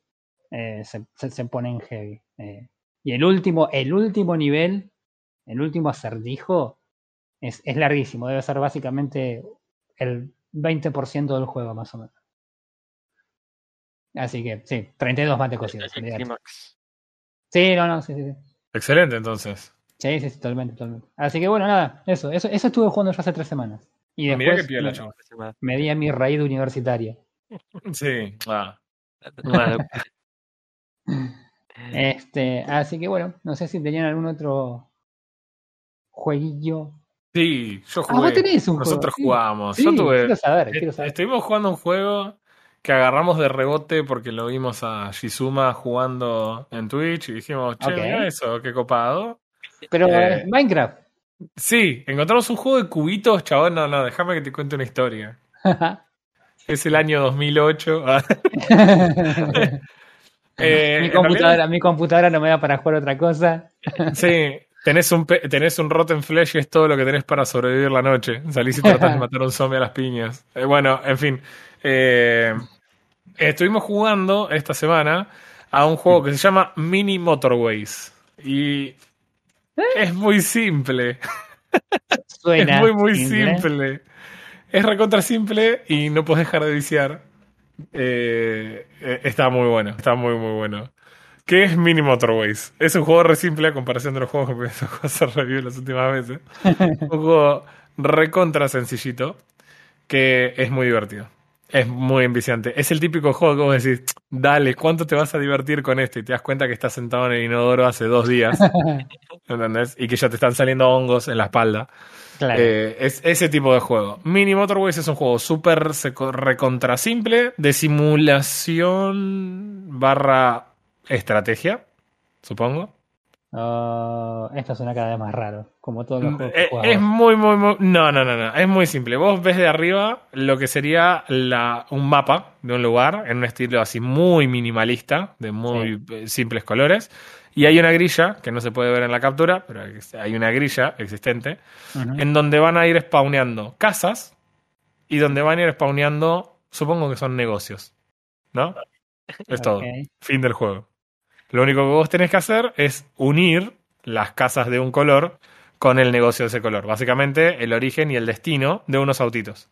eh, se, se, se ponen heavy. Eh, y el último, el último nivel, el último acertijo, es, es larguísimo. Debe ser básicamente el 20% del juego, más o menos. Así que, sí, 32 mate cocidos. Sí, no, no, sí, sí, sí. Excelente, entonces. Sí, sí, sí, totalmente, totalmente. Así que bueno, nada, eso, eso, eso estuve jugando yo hace tres semanas. Y Ah, Mirá después qué piola, me, me di a mi raíz universitaria. Sí. Ah. Bueno, Este, así que bueno, no sé si tenían algún otro jueguillo. Sí, yo Ah, jugué. vos tenés un Nosotros juego. jugamos. Sí, yo tuve. quiero saber, quiero saber. Estuvimos jugando un juego que agarramos de rebote porque lo vimos a Shizuma jugando en Twitch y dijimos, che, mira eso, qué copado. Pero eh, Minecraft. Sí, encontramos un juego de cubitos, chabón. No, no, déjame que te cuente una historia. Es el año 2008. Ah, eh, mi computadora, mi computadora no me da para jugar otra cosa. sí, tenés un, tenés un Rotten Flesh y es todo lo que tenés para sobrevivir la noche. Salís y tratás de matar a un zombie a las piñas. Eh, bueno, en fin. Eh, estuvimos jugando esta semana a un juego que se llama Mini Motorways. Y es muy simple. Suena es muy, muy simple. simple. Es recontra simple y no puedes dejar de viciar. Eh, eh, está muy bueno, está muy, muy bueno. ¿Qué es Mini Motorways? Es un juego re simple a comparación de los juegos que me tocó hacer review las últimas veces. un juego recontra sencillito que es muy divertido. Es muy enviciante. Es el típico juego que vos decís, dale, ¿cuánto te vas a divertir con esto? Y te das cuenta que estás sentado en el inodoro hace dos días. ¿Entendés? Y que ya te están saliendo hongos en la espalda. Claro. Eh, es ese tipo de juego. Mini Motorways es un juego súper recontra simple de simulación barra estrategia, supongo. Oh, esto suena cada vez más raro, como todos los juegos que Eh, es muy, muy, muy. No, no, no, no. Es muy simple. Vos ves de arriba lo que sería la, un mapa de un lugar en un estilo así muy minimalista, de muy eh, simples colores. Y hay una grilla, que no se puede ver en la captura, pero hay una grilla existente, en donde van a ir spawneando casas y donde van a ir spawneando, supongo que son negocios. ¿No? Es todo. Fin del juego. Lo único que vos tenés que hacer es unir las casas de un color con el negocio de ese color. Básicamente el origen y el destino de unos autitos.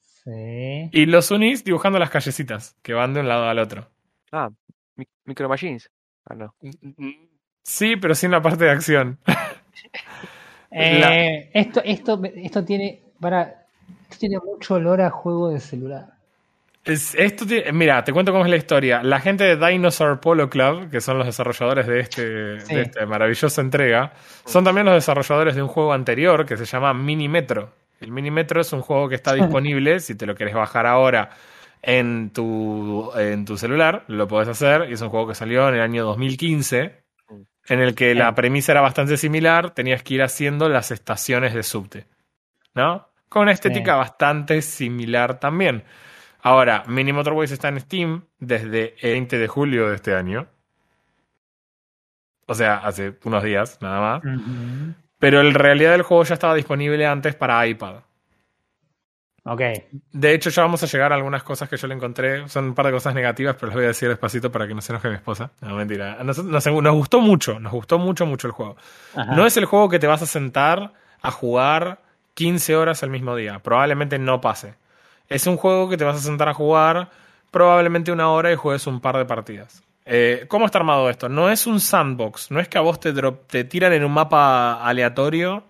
Sí. Y los unís dibujando las callecitas que van de un lado al otro. Ah, mi- Micro Machines. Ah, no. Sí, pero sin la parte de acción. Eh, esto, esto, esto tiene. Para. Esto tiene mucho olor a juego de celular. Es- esto tiene- mira, te cuento cómo es la historia. La gente de Dinosaur Polo Club, que son los desarrolladores de este, Sí. de esta maravillosa entrega, son también los desarrolladores de un juego anterior que se llama Mini Metro. El Mini Metro es un juego que está disponible, si te lo quieres bajar ahora en tu, en tu celular, lo puedes hacer. Y es un juego que salió en el año 2015, en el que la premisa era bastante similar, tenías que ir haciendo las estaciones de subte. ¿No? Con una estética Sí. bastante similar también. Ahora, Mini Motorways está en Steam desde el 20 de julio de este año. O sea, hace unos días, nada más. Pero en realidad el juego ya estaba disponible antes para iPad. Ok. De hecho, ya vamos a llegar a algunas cosas que yo le encontré. Son un par de cosas negativas, pero las voy a decir despacito para que no se enoje mi esposa. No, mentira. Nos, nos- nos gustó mucho, nos gustó mucho, mucho el juego. Ajá. No es el juego que te vas a sentar a jugar 15 horas el mismo día. Probablemente no pase. Es un juego que te vas a sentar a jugar probablemente una hora y juegues un par de partidas. Eh, ¿Cómo está armado esto? No es un sandbox. No es que a vos te, drop- te tiran en un mapa aleatorio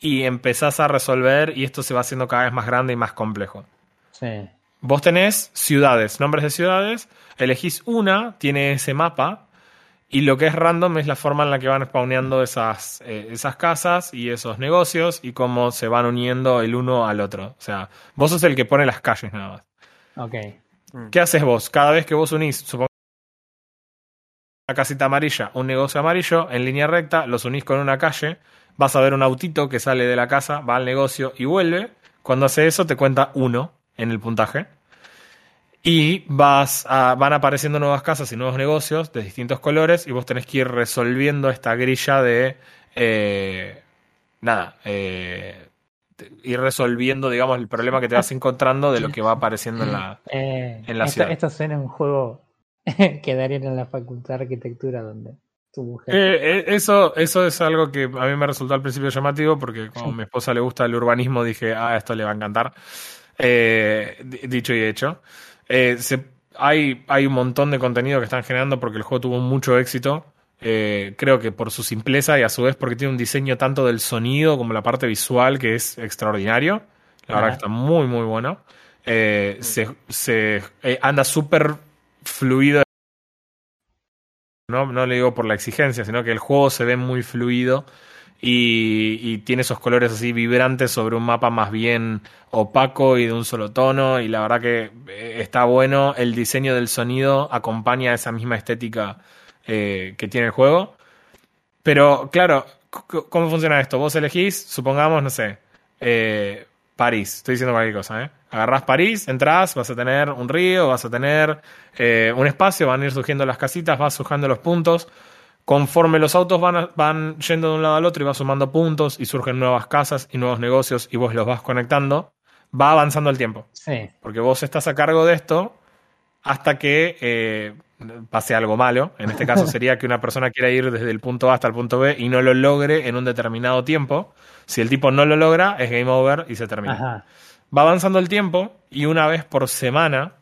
y empezás a resolver y esto se va haciendo cada vez más grande y más complejo. Sí. Vos tenés ciudades, nombres de ciudades, elegís una, tiene ese mapa, y lo que es random es la forma en la que van spawneando esas, eh, esas casas y esos negocios y cómo se van uniendo el uno al otro. O sea, vos sos el que pone las calles nada más. Ok. ¿Qué haces vos? Cada vez que vos unís, supongo una casita amarilla, un negocio amarillo, en línea recta, los unís con una calle, vas a ver un autito que sale de la casa, va al negocio y vuelve. Cuando hace eso te cuenta uno en el puntaje. Y vas a- van apareciendo nuevas casas y nuevos negocios de distintos colores y vos tenés que ir resolviendo esta grilla de... eh, nada, eh, ir resolviendo, digamos, el problema que te vas encontrando de lo que va apareciendo en la... Eh, En la esto, ciudad. esto suena a un juego que darían en la facultad de arquitectura donde tu mujer. Eh, eso, eso es algo que a mí me resultó al principio llamativo porque como a mi esposa le gusta el urbanismo dije, ah, esto le va a encantar. Di- dicho y hecho. Eh, se- hay, hay un montón de contenido que están generando porque el juego tuvo mucho éxito. Eh, creo que por su simpleza y a su vez porque tiene un diseño tanto del sonido como la parte visual que es extraordinario. La verdad que está muy, muy bueno. Eh, se se, eh, anda súper fluido no, no le digo por la exigencia, sino que el juego se ve muy fluido y, y tiene esos colores así vibrantes sobre un mapa más bien opaco y de un solo tono. Y la verdad que eh, está bueno. El diseño del sonido acompaña esa misma estética eh, que tiene el juego. Pero claro, ¿cómo funciona esto? Vos elegís, supongamos, no sé, eh, París. Estoy diciendo cualquier cosa, ¿eh? Agarrás París, entrás, vas a tener un río, vas a tener un espacio, van a ir surgiendo las casitas, vas surgiendo los puntos. Conforme los autos van, a- van yendo de un lado al otro y vas sumando puntos y surgen nuevas casas y nuevos negocios y vos los vas conectando, va avanzando el tiempo. Sí. Porque vos estás a cargo de esto hasta que eh, pase algo malo. En este caso sería que una persona quiera ir desde el punto A hasta el punto B y no lo logre en un determinado tiempo. Si el tipo no lo logra, es game over y se termina. Ajá. Va avanzando el tiempo y una vez por semana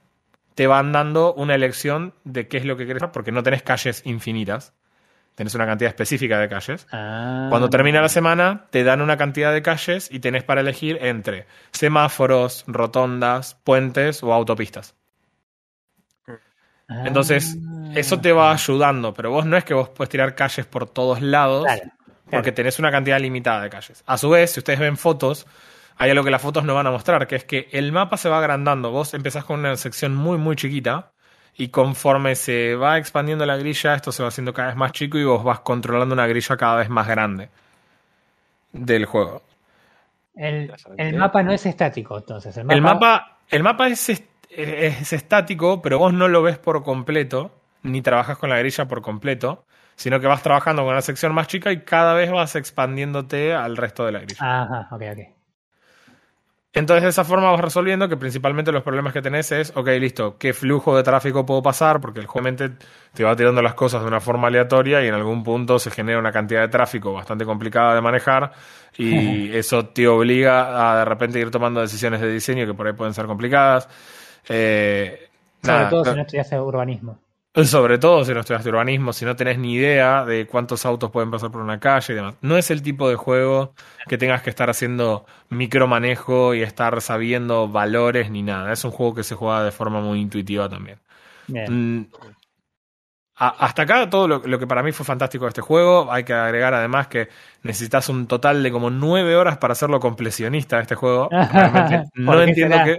te van dando una elección de qué es lo que quieres, porque no tenés calles infinitas. Tenés una cantidad específica de calles. Ah. Cuando termina la semana, te dan una cantidad de calles y tenés para elegir entre semáforos, rotondas, puentes o autopistas. Entonces, Ah. eso te va ayudando, pero vos no es que vos puedes tirar calles por todos lados, Claro. porque tenés una cantidad limitada de calles. A su vez, si ustedes ven fotos, hay algo que las fotos no van a mostrar, que es que el mapa se va agrandando. Vos empezás con una sección muy, muy chiquita y conforme se va expandiendo la grilla, esto se va haciendo cada vez más chico y vos vas controlando una grilla cada vez más grande del juego. El, el mapa no es estático, entonces. El mapa, El mapa, el mapa es, est- es estático, pero vos no lo ves por completo, ni trabajas con la grilla por completo, sino que vas trabajando con una sección más chica y cada vez vas expandiéndote al resto de la grilla. Ajá, ok, ok. Entonces de esa forma vas resolviendo que principalmente los problemas que tenés es, ok, listo, ¿qué flujo de tráfico puedo pasar? Porque el juego mente te va tirando las cosas de una forma aleatoria y en algún punto se genera una cantidad de tráfico bastante complicada de manejar y eso te obliga a de repente ir tomando decisiones de diseño que por ahí pueden ser complicadas. Eh, Sobre nada, todo si no- no estudiaste urbanismo. sobre todo si no estudiaste urbanismo, si no tenés ni idea de cuántos autos pueden pasar por una calle y demás. No es el tipo de juego que tengas que estar haciendo micromanejo y estar sabiendo valores ni nada. Es un juego que se juega de forma muy intuitiva también. Bien. Mm, a- hasta acá todo lo, lo que para mí fue fantástico de este juego. Hay que agregar además que necesitas un total de como nueve horas para hacerlo completionista de este juego. Realmente no ¿Por qué entiendo será? qué.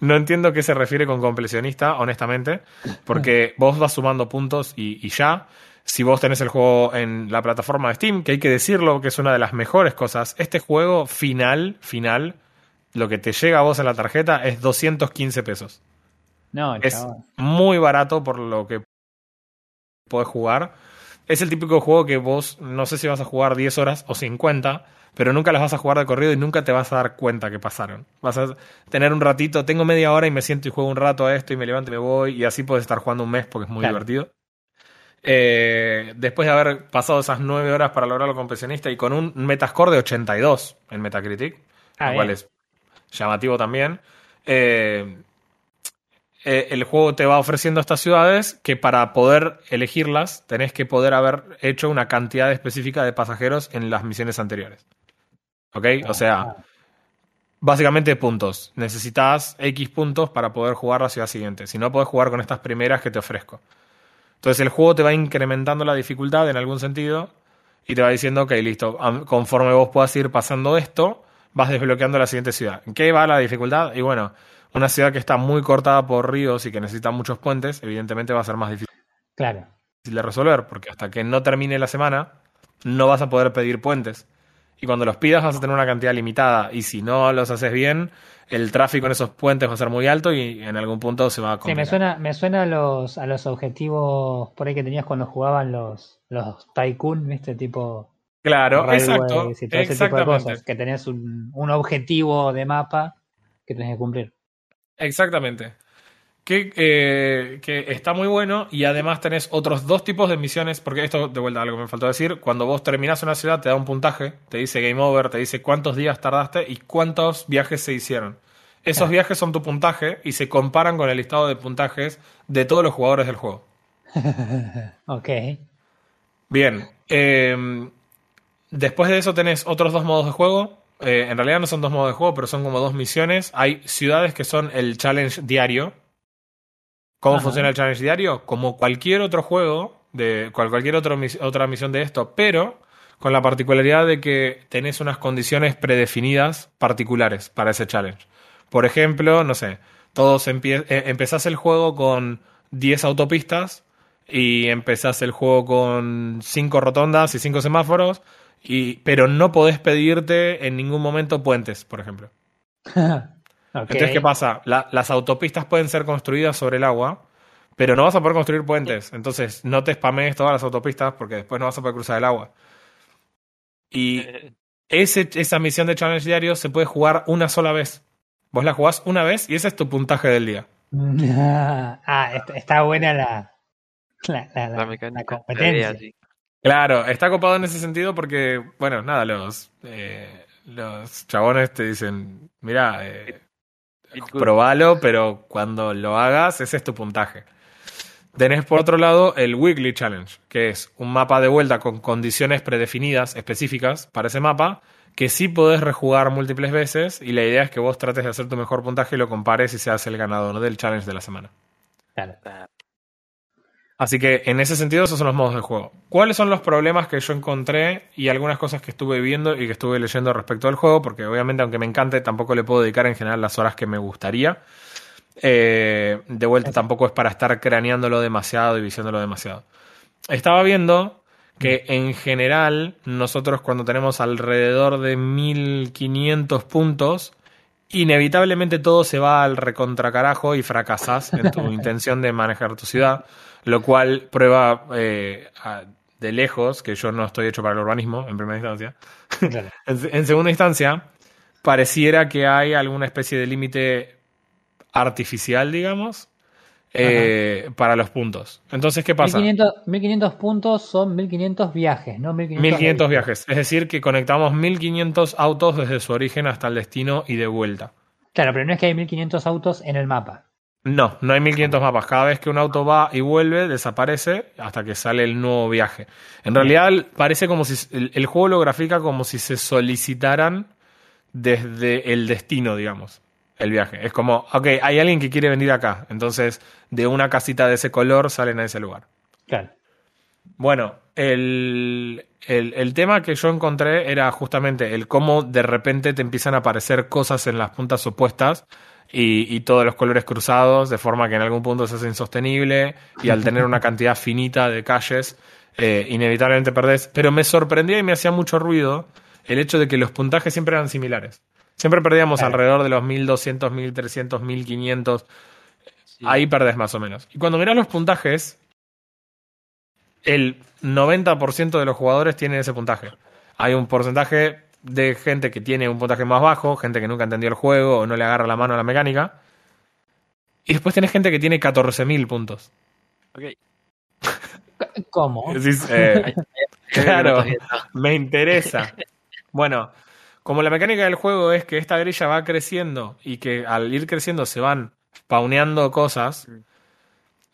No entiendo qué se refiere con completionista, honestamente, porque vos vas sumando puntos y, y ya. Si vos tenés el juego en la plataforma de Steam, que hay que decirlo que es una de las mejores cosas, este juego final, final, lo que te llega a vos en la tarjeta es 215 pesos. No, Es chaval. muy barato por lo que podés jugar. Es el típico juego que vos no sé si vas a jugar 10 horas o 50, pero nunca las vas a jugar de corrido y nunca te vas a dar cuenta que pasaron. Vas a tener un ratito, tengo media hora y me siento y juego un rato a esto y me levanto y me voy y así puedes estar jugando un mes porque es muy Claro. divertido. Eh, después de haber pasado esas 9 horas para lograrlo con pensionista y con un Metascore de 82 en Metacritic, Ah, lo cual es llamativo también. Eh, eh, el juego te va ofreciendo estas ciudades que para poder elegirlas tenés que poder haber hecho una cantidad específica de pasajeros en las misiones anteriores. ¿Ok? O sea, Ah, básicamente puntos. Necesitas X puntos para poder jugar la ciudad siguiente. Si no, podés jugar con estas primeras que te ofrezco. Entonces el juego te va incrementando la dificultad en algún sentido y te va diciendo, ok, listo, conforme vos puedas ir pasando esto, vas desbloqueando la siguiente ciudad. ¿En qué va la dificultad? Y bueno, una ciudad que está muy cortada por ríos y que necesita muchos puentes, evidentemente va a ser más difícil claro. de resolver, porque hasta que no termine la semana, no vas a poder pedir puentes. Y cuando los pidas vas a tener una cantidad limitada. Y si no los haces bien, el tráfico en esos puentes va a ser muy alto y en algún punto se va a Sí, complicar. me suena, me suena a los, a los objetivos por ahí que tenías cuando jugaban los, los Tycoon, ¿viste? Tipo Claro, exacto. y todo ese tipo de Exactamente. cosas. Que tenés un, un objetivo de mapa que tenés que cumplir. Exactamente. Que, eh, que está muy bueno y además tenés otros dos tipos de misiones, porque esto de vuelta algo me faltó decir, cuando vos terminás una ciudad te da un puntaje, te dice game over, te dice cuántos días tardaste y cuántos viajes se hicieron. Esos Claro. viajes son tu puntaje y se comparan con el listado de puntajes de todos los jugadores del juego. ok. Bien, eh, después de eso tenés otros dos modos de juego. Eh, en realidad no son dos modos de juego, pero son como dos misiones. Hay ciudades que son el challenge diario. ¿Cómo Ajá. funciona el challenge diario? Como cualquier otro juego, de cual- cualquier otro otra misión de esto, pero con la particularidad de que tenés unas condiciones predefinidas particulares para ese challenge. Por ejemplo, no sé, todos empie- eh, empezás el juego con 10 autopistas y empezás el juego con 5 rotondas y 5 semáforos, y, pero no podés pedirte en ningún momento puentes, por ejemplo. Entonces, ¿qué pasa? La- las autopistas pueden ser construidas sobre el agua, pero no vas a poder construir puentes. Entonces, no te spamees todas las autopistas porque después no vas a poder cruzar el agua. Y Eh, ese, esa misión de challenge diario se puede jugar una sola vez. Vos la jugás una vez y ese es tu puntaje del día. ah, está, buena la, la, la, la- La la mecánica. competencia. sí. Claro, está copado en ese sentido porque, bueno, nada, los, eh, los chabones te dicen, mira, eh, It's good. Probalo, pero cuando lo hagas, ese es tu puntaje. Tenés por otro lado el Weekly Challenge, que es un mapa de vuelta con condiciones predefinidas, específicas para ese mapa, que sí podés rejugar múltiples veces y la idea es que vos trates de hacer tu mejor puntaje y lo compares y seas el ganador del challenge de la semana. Claro. Así que en ese sentido esos son los modos de juego. ¿Cuáles son los problemas que yo encontré y algunas cosas que estuve viendo y que estuve leyendo respecto al juego? Porque obviamente aunque me encante tampoco le puedo dedicar en general las horas que me gustaría. Eh, de vuelta tampoco es para estar craneándolo demasiado y diciéndolo demasiado. Estaba viendo que en general nosotros cuando tenemos alrededor de 1500 puntos, inevitablemente todo se va al recontracarajo y fracasas en tu intención de manejar tu ciudad, lo cual prueba eh, a- de lejos que yo no estoy hecho para el urbanismo en primera instancia. Claro. En, en segunda instancia, pareciera que hay alguna especie de límite artificial, digamos, eh, para los puntos. Entonces, ¿qué pasa? 1500, 1500 puntos son 1500 viajes, no 1500, 1500 viajes. Es decir, que conectamos 1500 autos desde su origen hasta el destino y de vuelta. Claro, pero no es que hay 1500 autos en el mapa. No, no hay 1500 mapas. Cada vez que un auto va y vuelve, desaparece hasta que sale el nuevo viaje. En realidad, parece como si el, el juego lo grafica como si se solicitaran desde el destino, digamos, el viaje. Es como, ok, hay alguien que quiere venir acá. Entonces, de una casita de ese color salen a ese lugar. Claro. Bueno, el, el, el tema que yo encontré era justamente el cómo de repente te empiezan a aparecer cosas en las puntas opuestas y, y todos los colores cruzados, de forma que en algún punto se hace insostenible y al tener una cantidad finita de calles, eh, inevitablemente perdés. Pero me sorprendía y me hacía mucho ruido el hecho de que los puntajes siempre eran similares. Siempre perdíamos Claro. alrededor de los 1200, 1300, 1500. Sí. Ahí perdés más o menos. Y cuando mirás los puntajes, el 90% de los jugadores tienen ese puntaje. Hay un porcentaje de gente que tiene un puntaje más bajo, gente que nunca entendió el juego o no le agarra la mano a la mecánica. Y después tenés gente que tiene 14.000 puntos. Ok. ¿Cómo? Decís, eh, Claro. me interesa. Bueno, como la mecánica del juego es que esta grilla va creciendo y que al ir creciendo se van pauneando cosas,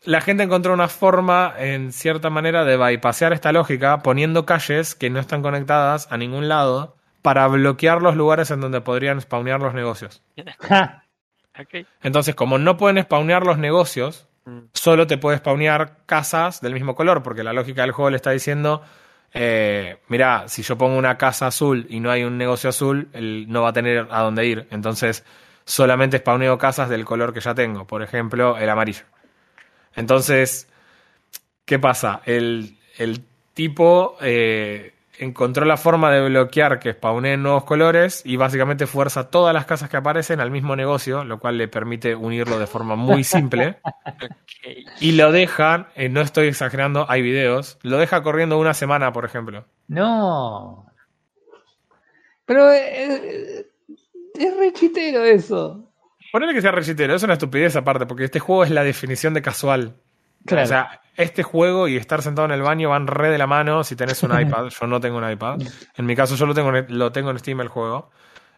la gente encontró una forma, en cierta manera, de bypassear esta lógica poniendo calles que no están conectadas a ningún lado para bloquear los lugares en donde podrían spawnear los negocios. Entonces, como no pueden spawnear los negocios, Mm. solo te puede spawnear casas del mismo color, porque la lógica del juego le está diciendo, eh, mira, si yo pongo una casa azul y no hay un negocio azul, él no va a tener a dónde ir. Entonces, solamente spawneo casas del color que ya tengo, por ejemplo, el amarillo. Entonces, ¿qué pasa? El, el tipo eh, encontró la forma de bloquear que spawneen nuevos colores y básicamente fuerza todas las casas que aparecen al mismo negocio, lo cual le permite unirlo de forma muy simple. Y lo dejan, eh, no estoy exagerando, hay videos, lo deja corriendo una semana, por ejemplo. No. Pero eh, es re chitero eso. Ponele que sea rechitero, es una estupidez aparte, porque este juego es la definición de casual. Claro. O sea, este juego y estar sentado en el baño van re de la mano si tenés un iPad. Yo no tengo un iPad. En mi caso, yo lo tengo, en- lo tengo en Steam el juego.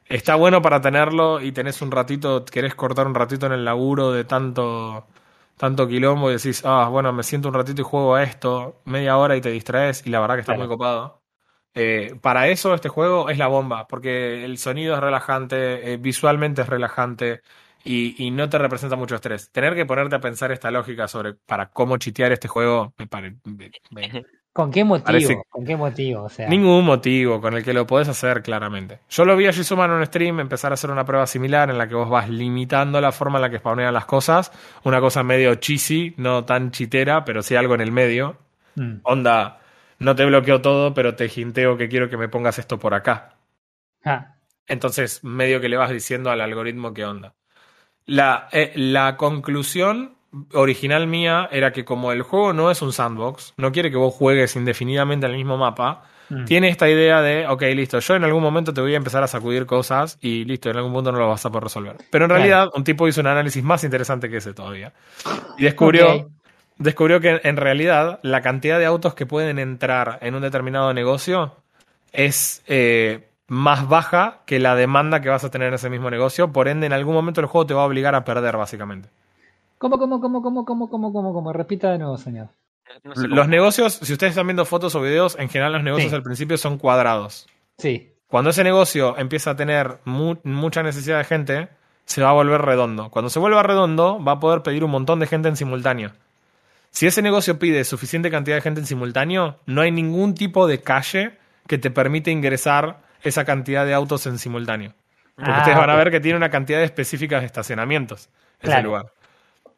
Está bueno para tenerlo y tenés un ratito, querés cortar un ratito en el laburo de tanto, tanto quilombo y decís, ah, bueno, me siento un ratito y juego a esto, media hora y te distraes y la verdad que está Claro. muy copado. Eh, para eso este juego es la bomba, porque el sonido es relajante, eh, visualmente es relajante y, y no te representa mucho estrés. Tener que ponerte a pensar esta lógica sobre para cómo chitear este juego me ¿Con qué motivo? Parece- ¿Con qué motivo? O sea, Ningún motivo con el que lo podés hacer claramente. Yo lo vi a Jisuma en un stream empezar a hacer una prueba similar en la que vos vas limitando la forma en la que spawnean las cosas. Una cosa medio cheesy, no tan chitera, pero sí algo en el medio. mm, Onda, no te bloqueo todo, pero te hinteo que quiero que me pongas esto por acá. Entonces, medio que le vas diciendo al algoritmo qué onda. La, eh, la conclusión original mía era que como el juego no es un sandbox, no quiere que vos juegues indefinidamente en el mismo mapa, mm. tiene esta idea de, ok, listo, yo en algún momento te voy a empezar a sacudir cosas y listo, en algún punto no lo vas a poder resolver. Pero en Claro. realidad, un tipo hizo un análisis más interesante que ese todavía. Y descubrió, descubrió que en realidad la cantidad de autos que pueden entrar en un determinado negocio es eh, más baja que la demanda que vas a tener en ese mismo negocio. Por ende, en algún momento el juego te va a obligar a perder, básicamente. ¿Cómo, cómo, cómo, cómo, cómo, cómo, cómo, cómo? Repita de nuevo, señor. No sé Los negocios, si ustedes están viendo fotos o videos, en general los negocios Sí. al principio son cuadrados. Sí. Cuando ese negocio empieza a tener mu- mucha necesidad de gente, se va a volver redondo. Cuando se vuelva redondo, va a poder pedir un montón de gente en simultáneo. Si ese negocio pide suficiente cantidad de gente en simultáneo, no hay ningún tipo de calle que te permite ingresar esa cantidad de autos en simultáneo. Porque Ah, ustedes van a ver que tiene una cantidad específica de estacionamientos ese Claro. lugar.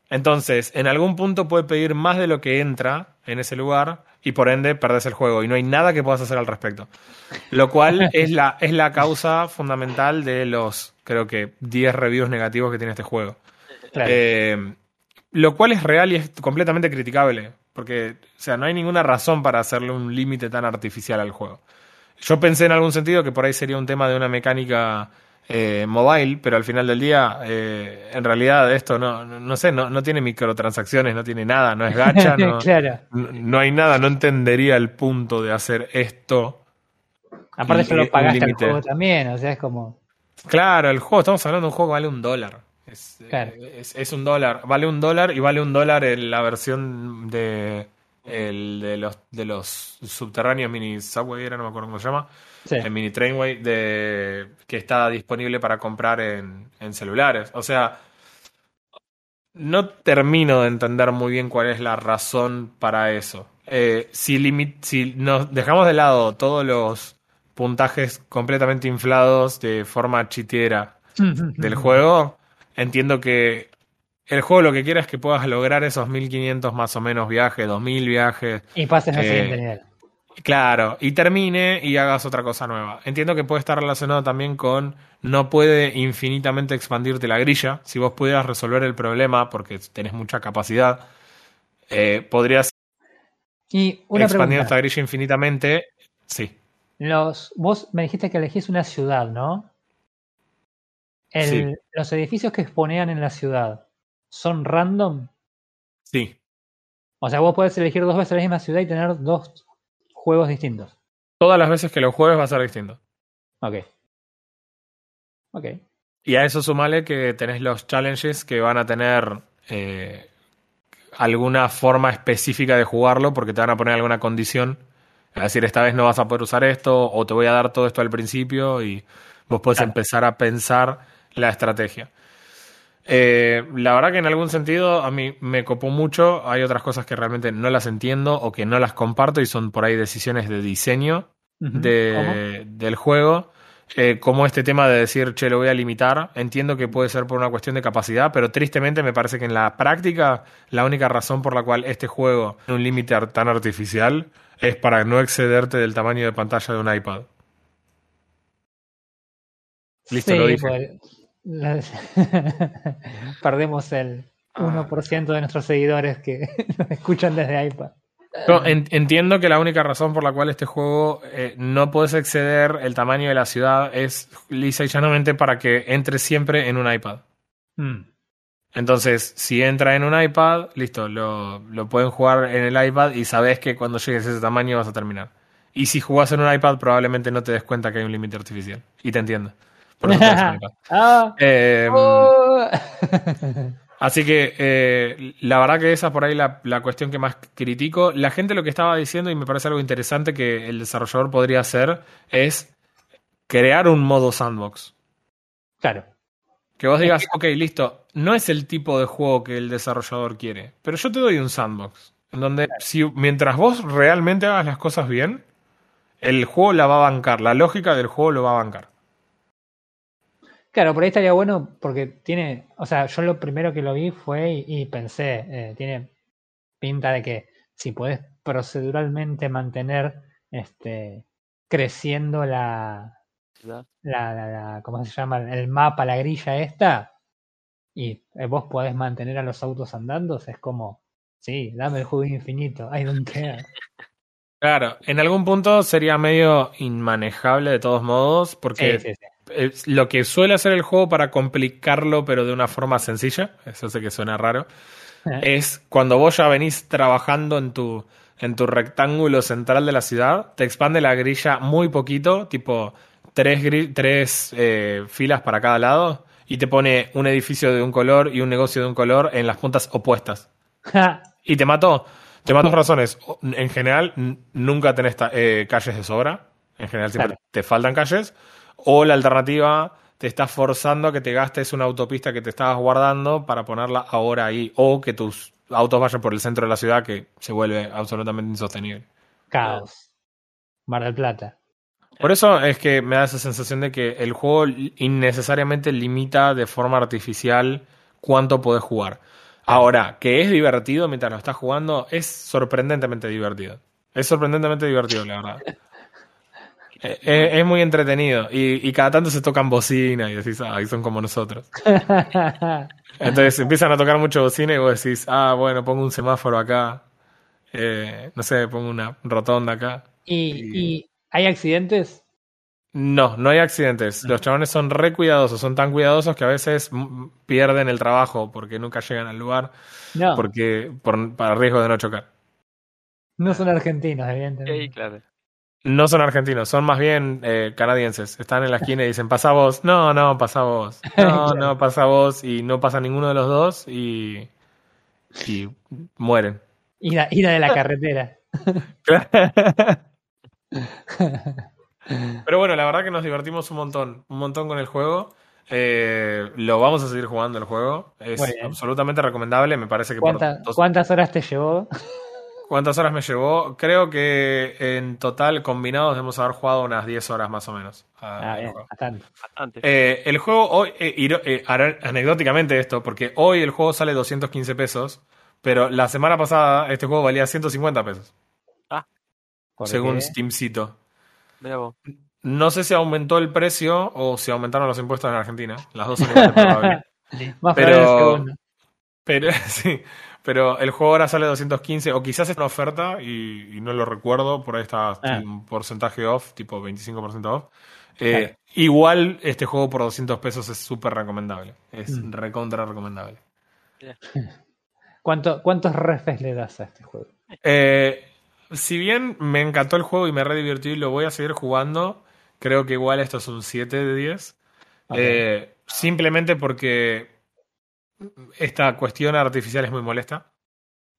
Entonces, en algún punto puede pedir más de lo que entra en ese lugar y por ende perdés el juego y no hay nada que puedas hacer al respecto. Lo cual es la, es la causa fundamental de los, creo que, 10 reviews negativos que tiene este juego. Claro. Eh, lo cual es real y es completamente criticable. Porque, o sea, no hay ninguna razón para hacerle un límite tan artificial al juego. Yo pensé en algún sentido que por ahí sería un tema de una mecánica eh, mobile, pero al final del día, eh, en realidad esto no, no, sé, no, no tiene microtransacciones, no tiene nada, no es gacha, no, claro. no, hay nada, no entendería el punto de hacer esto. Aparte y lo pagaste juego también, o sea, es como... Claro, el juego, estamos hablando de un juego que vale un dólar. Es, Claro. es, es un dólar. Vale un dólar y vale un dólar en la versión de, el de los de los subterráneos mini subway, era, no me acuerdo cómo se llama. Sí. El mini trainway de, que está disponible para comprar en, en celulares. O sea, no termino de entender muy bien cuál es la razón para eso. Eh, si, limi- si nos dejamos de lado todos los puntajes completamente inflados de forma chitiera del juego, entiendo que el juego lo que quiera es que puedas lograr esos 1500 más o menos viajes, 2000 viajes, Y pases al Eh, siguiente nivel. Claro, y termine y hagas otra cosa nueva. Entiendo que puede estar relacionado también con no puede infinitamente expandirte la grilla. Si vos pudieras resolver el problema porque tenés mucha capacidad, eh, podrías Y una expandir esta grilla infinitamente. Sí, Los, vos me dijiste que elegís una ciudad, ¿no? El- Sí. Los edificios que exponean en la ciudad, ¿son random? sí, O sea, vos podés elegir dos veces la misma ciudad y tener dos juegos distintos. todas las veces que lo juegues va a ser distinto. Ok. Ok. Y a eso sumale que tenés los challenges que van a tener eh, alguna forma específica de jugarlo porque te van a poner alguna condición. Es decir, esta vez no vas a poder usar esto o te voy a dar todo esto al principio y vos podés Claro. empezar a pensar la estrategia. Eh, la verdad que en algún sentido a mí me copó mucho. Hay otras cosas que realmente no las entiendo o que no las comparto y son por ahí decisiones de diseño de- del juego. Eh, como este tema de decir, che, lo voy a limitar. Entiendo que puede ser por una cuestión de capacidad, pero tristemente me parece que en la práctica la única razón por la cual este juego tiene un límite tan artificial es para no excederte del tamaño de pantalla de un iPad. Listo, Sí, lo dije. pues, Perdemos el 1% de nuestros seguidores que nos escuchan desde iPad. No, entiendo que la única razón por la cual este juego eh, no puedes exceder el tamaño de la ciudad es lisa y llanamente para que entre siempre en un iPad. Mm. Entonces, si entra en un iPad, listo, lo, lo pueden jugar en el iPad y sabes que cuando llegues a ese tamaño vas a terminar. Y si jugás en un iPad, probablemente no te des cuenta que hay un límite artificial. Y te entiendo. Por eso. Ah, Eh, oh. Así que eh, la verdad que esa es por ahí la, la cuestión que más critico. La gente lo que estaba diciendo, y me parece algo interesante que el desarrollador podría hacer, es crear un modo sandbox. claro. Que vos digas, ok, listo, no es el tipo de juego que el desarrollador quiere, pero yo te doy un sandbox. En donde si mientras vos realmente hagas las cosas bien, el juego la va a bancar, la lógica del juego lo va a bancar. Claro, por ahí estaría bueno porque tiene, o sea, yo lo primero que lo vi fue y, y pensé, eh, tiene pinta de que si puedes proceduralmente mantener este creciendo la, la, la- ¿cómo se llama? El mapa, la grilla esta, y eh, vos podés mantener a los autos andando, es como, sí, dame el juego infinito, I don't care. Claro, en algún punto sería medio inmanejable de todos modos, porque Sí, sí, sí. Es lo que suele hacer el juego para complicarlo, pero de una forma sencilla, eso sé que suena raro, es cuando vos ya venís trabajando en tu, en tu rectángulo central de la ciudad, te expande la grilla muy poquito, tipo tres, tres eh, filas para cada lado, y te pone un edificio de un color y un negocio de un color en las puntas opuestas. Y te mató. Te mató razones. En general, nunca tenés eh, calles de sobra. En general, siempre Claro. te faltan calles. O la alternativa, te estás forzando a que te gastes una autopista que te estabas guardando para ponerla ahora ahí. O que tus autos vayan por el centro de la ciudad que se vuelve absolutamente insostenible. Caos. Mar del Plata. Por eso es que me da esa sensación de que el juego innecesariamente limita de forma artificial cuánto podés jugar. Ahora, que es divertido mientras lo estás jugando, es sorprendentemente divertido. Es sorprendentemente divertido, la verdad. Eh, eh, es, muy entretenido. Y, y, cada tanto se tocan bocina y decís, ah, son como nosotros. Entonces empiezan a tocar mucho bocina y vos decís, ah, bueno, pongo un semáforo acá. Eh, no sé, pongo una rotonda acá. ¿Y, y... hay accidentes? No, no hay accidentes. Los chabones son re cuidadosos, son tan cuidadosos que a veces pierden el trabajo porque nunca llegan al lugar. No. Porque, por, para riesgo de no chocar. No son argentinos, evidentemente. Sí, claro. No son argentinos, son más bien eh, canadienses. Están en la esquina y dicen, pasa vos. No, no, pasa vos. No, no, pasa vos. Y no pasa ninguno de los dos y, y mueren. Ira, ira de la carretera. Pero bueno, la verdad que nos divertimos un montón, un montón con el juego. Eh, lo vamos a seguir jugando el juego. Es absolutamente recomendable. Me parece que ¿Cuánta, ¿Cuántas horas te llevó? ¿Cuántas horas me llevó? Creo que en total combinados debemos haber jugado unas 10 horas más o menos. Ah, bien, bastante. Eh, el juego hoy, eh, eh, anecdóticamente esto, porque hoy el juego sale 215 pesos, pero la semana pasada este juego valía 150 pesos. Ah. Según Steamcito. No sé si aumentó el precio o si aumentaron los impuestos en Argentina. Las dos son iguales, Más pero, pero sí. Pero el juego ahora sale 215, o quizás es una oferta y, no lo recuerdo, por ahí está ah. un porcentaje off, tipo 25% off. Eh, igual este juego por 200 pesos es súper recomendable, es mm. recontra recomendable. ¿Cuánto, ¿Cuántos refes le das a este juego? Eh, si bien me encantó el juego y me re divertí y lo voy a seguir jugando, creo que igual esto es un 7 de 10. Eh, simplemente porque esta cuestión artificial es muy molesta.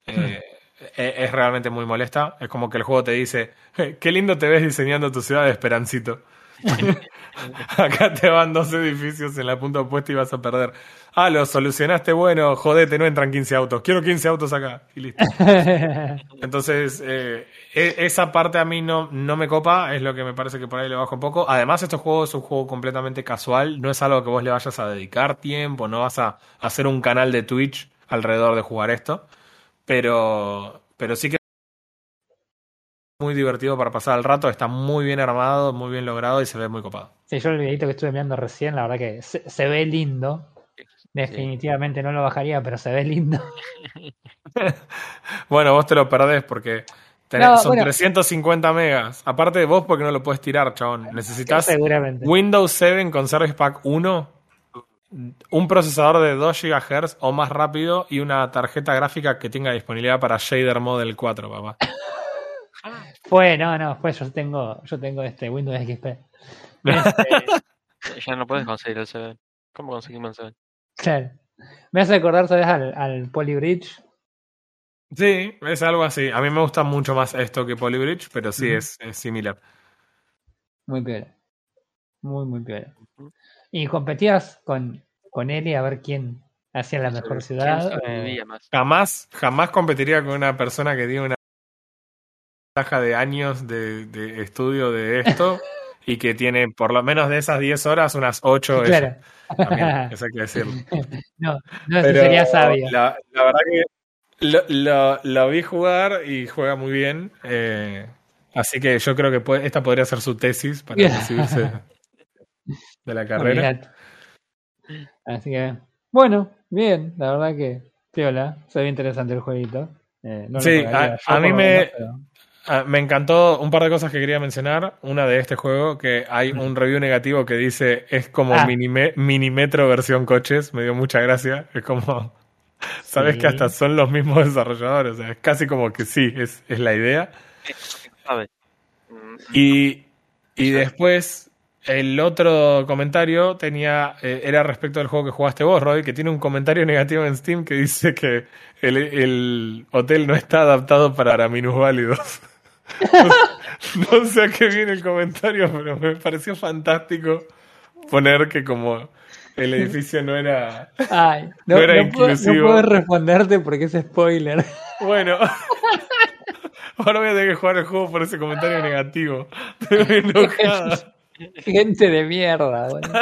Eh, hmm. e-, es realmente muy molesta. Es como que el juego te dice, qué lindo te ves diseñando tu ciudad de Esperancito. Acá te van dos edificios en la punta opuesta y vas a perder. Ah, lo solucionaste, bueno, jodete, no entran 15 autos. Quiero 15 autos acá. Y listo. Entonces, eh, e-, esa parte a mí no, no me copa, es lo que me parece que por ahí le bajo un poco. Además, este juego es un juego completamente casual, no es algo que vos le vayas a dedicar tiempo, no vas a hacer un canal de Twitch alrededor de jugar esto. Pero, pero sí que muy divertido para pasar el rato, está muy bien armado, muy bien logrado y se ve muy copado. Sí, yo el videito que estuve mirando recién, la verdad que se, ve lindo. Definitivamente no lo bajaría, pero se ve lindo. bueno, vos te lo perdés porque son 350 megas. Aparte de vos, porque no lo puedes tirar, chabón. Necesitas Windows 7 con Service Pack 1, un procesador de 2 GHz o más rápido y una tarjeta gráfica que tenga disponibilidad para Shader Model 4, papá. Fue, no, no, fue, yo tengo, yo tengo este Windows XP. Este, ya no puedes conseguir el 7. ¿Cómo conseguimos el 7? Claro. Me hace acordar, ¿sabes? Al, al Polybridge. Sí, es algo así. A mí me gusta mucho más esto que Polybridge, pero sí es, es, similar. Muy peor. Muy, muy peor. ¿Y competías con, con Eli a ver quién hacía la mejor ciudad? Jamás, jamás competiría con una persona que tiene una de años de, estudio de esto y que tiene por lo menos de esas 10 horas unas 8 claro. eso hay que decirlo. No, no sería sabio. La, verdad que lo, lo, vi jugar y juega muy bien. Eh, así que yo creo que esta podría ser su tesis para recibirse de la carrera. Así que, bueno, bien, la verdad que, piola, se ve interesante el jueguito. Eh, sí, a, mí me, Ah, me encantó un par de cosas que quería mencionar. Una de este juego, que hay un review negativo que dice es como ah. minimetro versión coches. Me dio mucha gracia. Es como. Sabes que hasta son los mismos desarrolladores. O sea, es casi como que sí, es, es la idea. Y, y después, el otro comentario tenía eh, era respecto al juego que jugaste vos, Roy, que tiene un comentario negativo en Steam que dice que el, el hotel no está adaptado para minusválidos. no, sé a qué viene el comentario, pero me pareció fantástico poner que como el edificio no era. Ay, no, No era no puedo, no inclusivo. puedo responderte porque es spoiler. Bueno. Ahora voy a tener que jugar el juego por ese comentario negativo. Estoy enojada. Gente de mierda, boludo.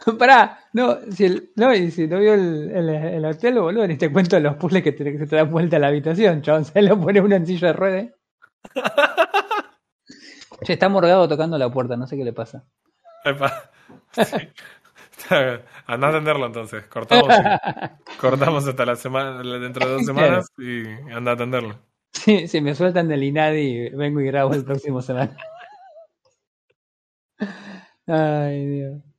Pará, no, si el, no, y si no vio el, el, el hotel, boludo, ni te cuento los puzzles que te, que se te dan vuelta a la habitación, chabón. Se lo pone uno en silla de ruedas. Che, está morgado tocando la puerta, no sé qué le pasa. Epa. Sí. Anda a atenderlo entonces. Cortamos. Cortamos hasta la semana, dentro de dos semanas y anda a atenderlo. Sí, si me sueltan del INADI, vengo y grabo el próximo semana. Ay, Dios.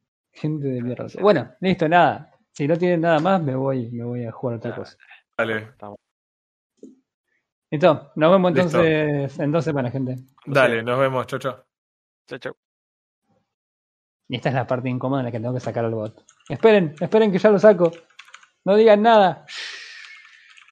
Gente de mierda. Bueno, listo, nada. Si no tienen nada más, me voy, me voy a jugar otra cosa. Dale, Listo, nos vemos Listo. entonces en dos semanas, gente. dale, nos vemos, chau, chau. Chau, chau. Y esta es la parte incómoda en la que tengo que sacar al bot. Esperen, esperen que ya lo saco. No digan nada. Shh.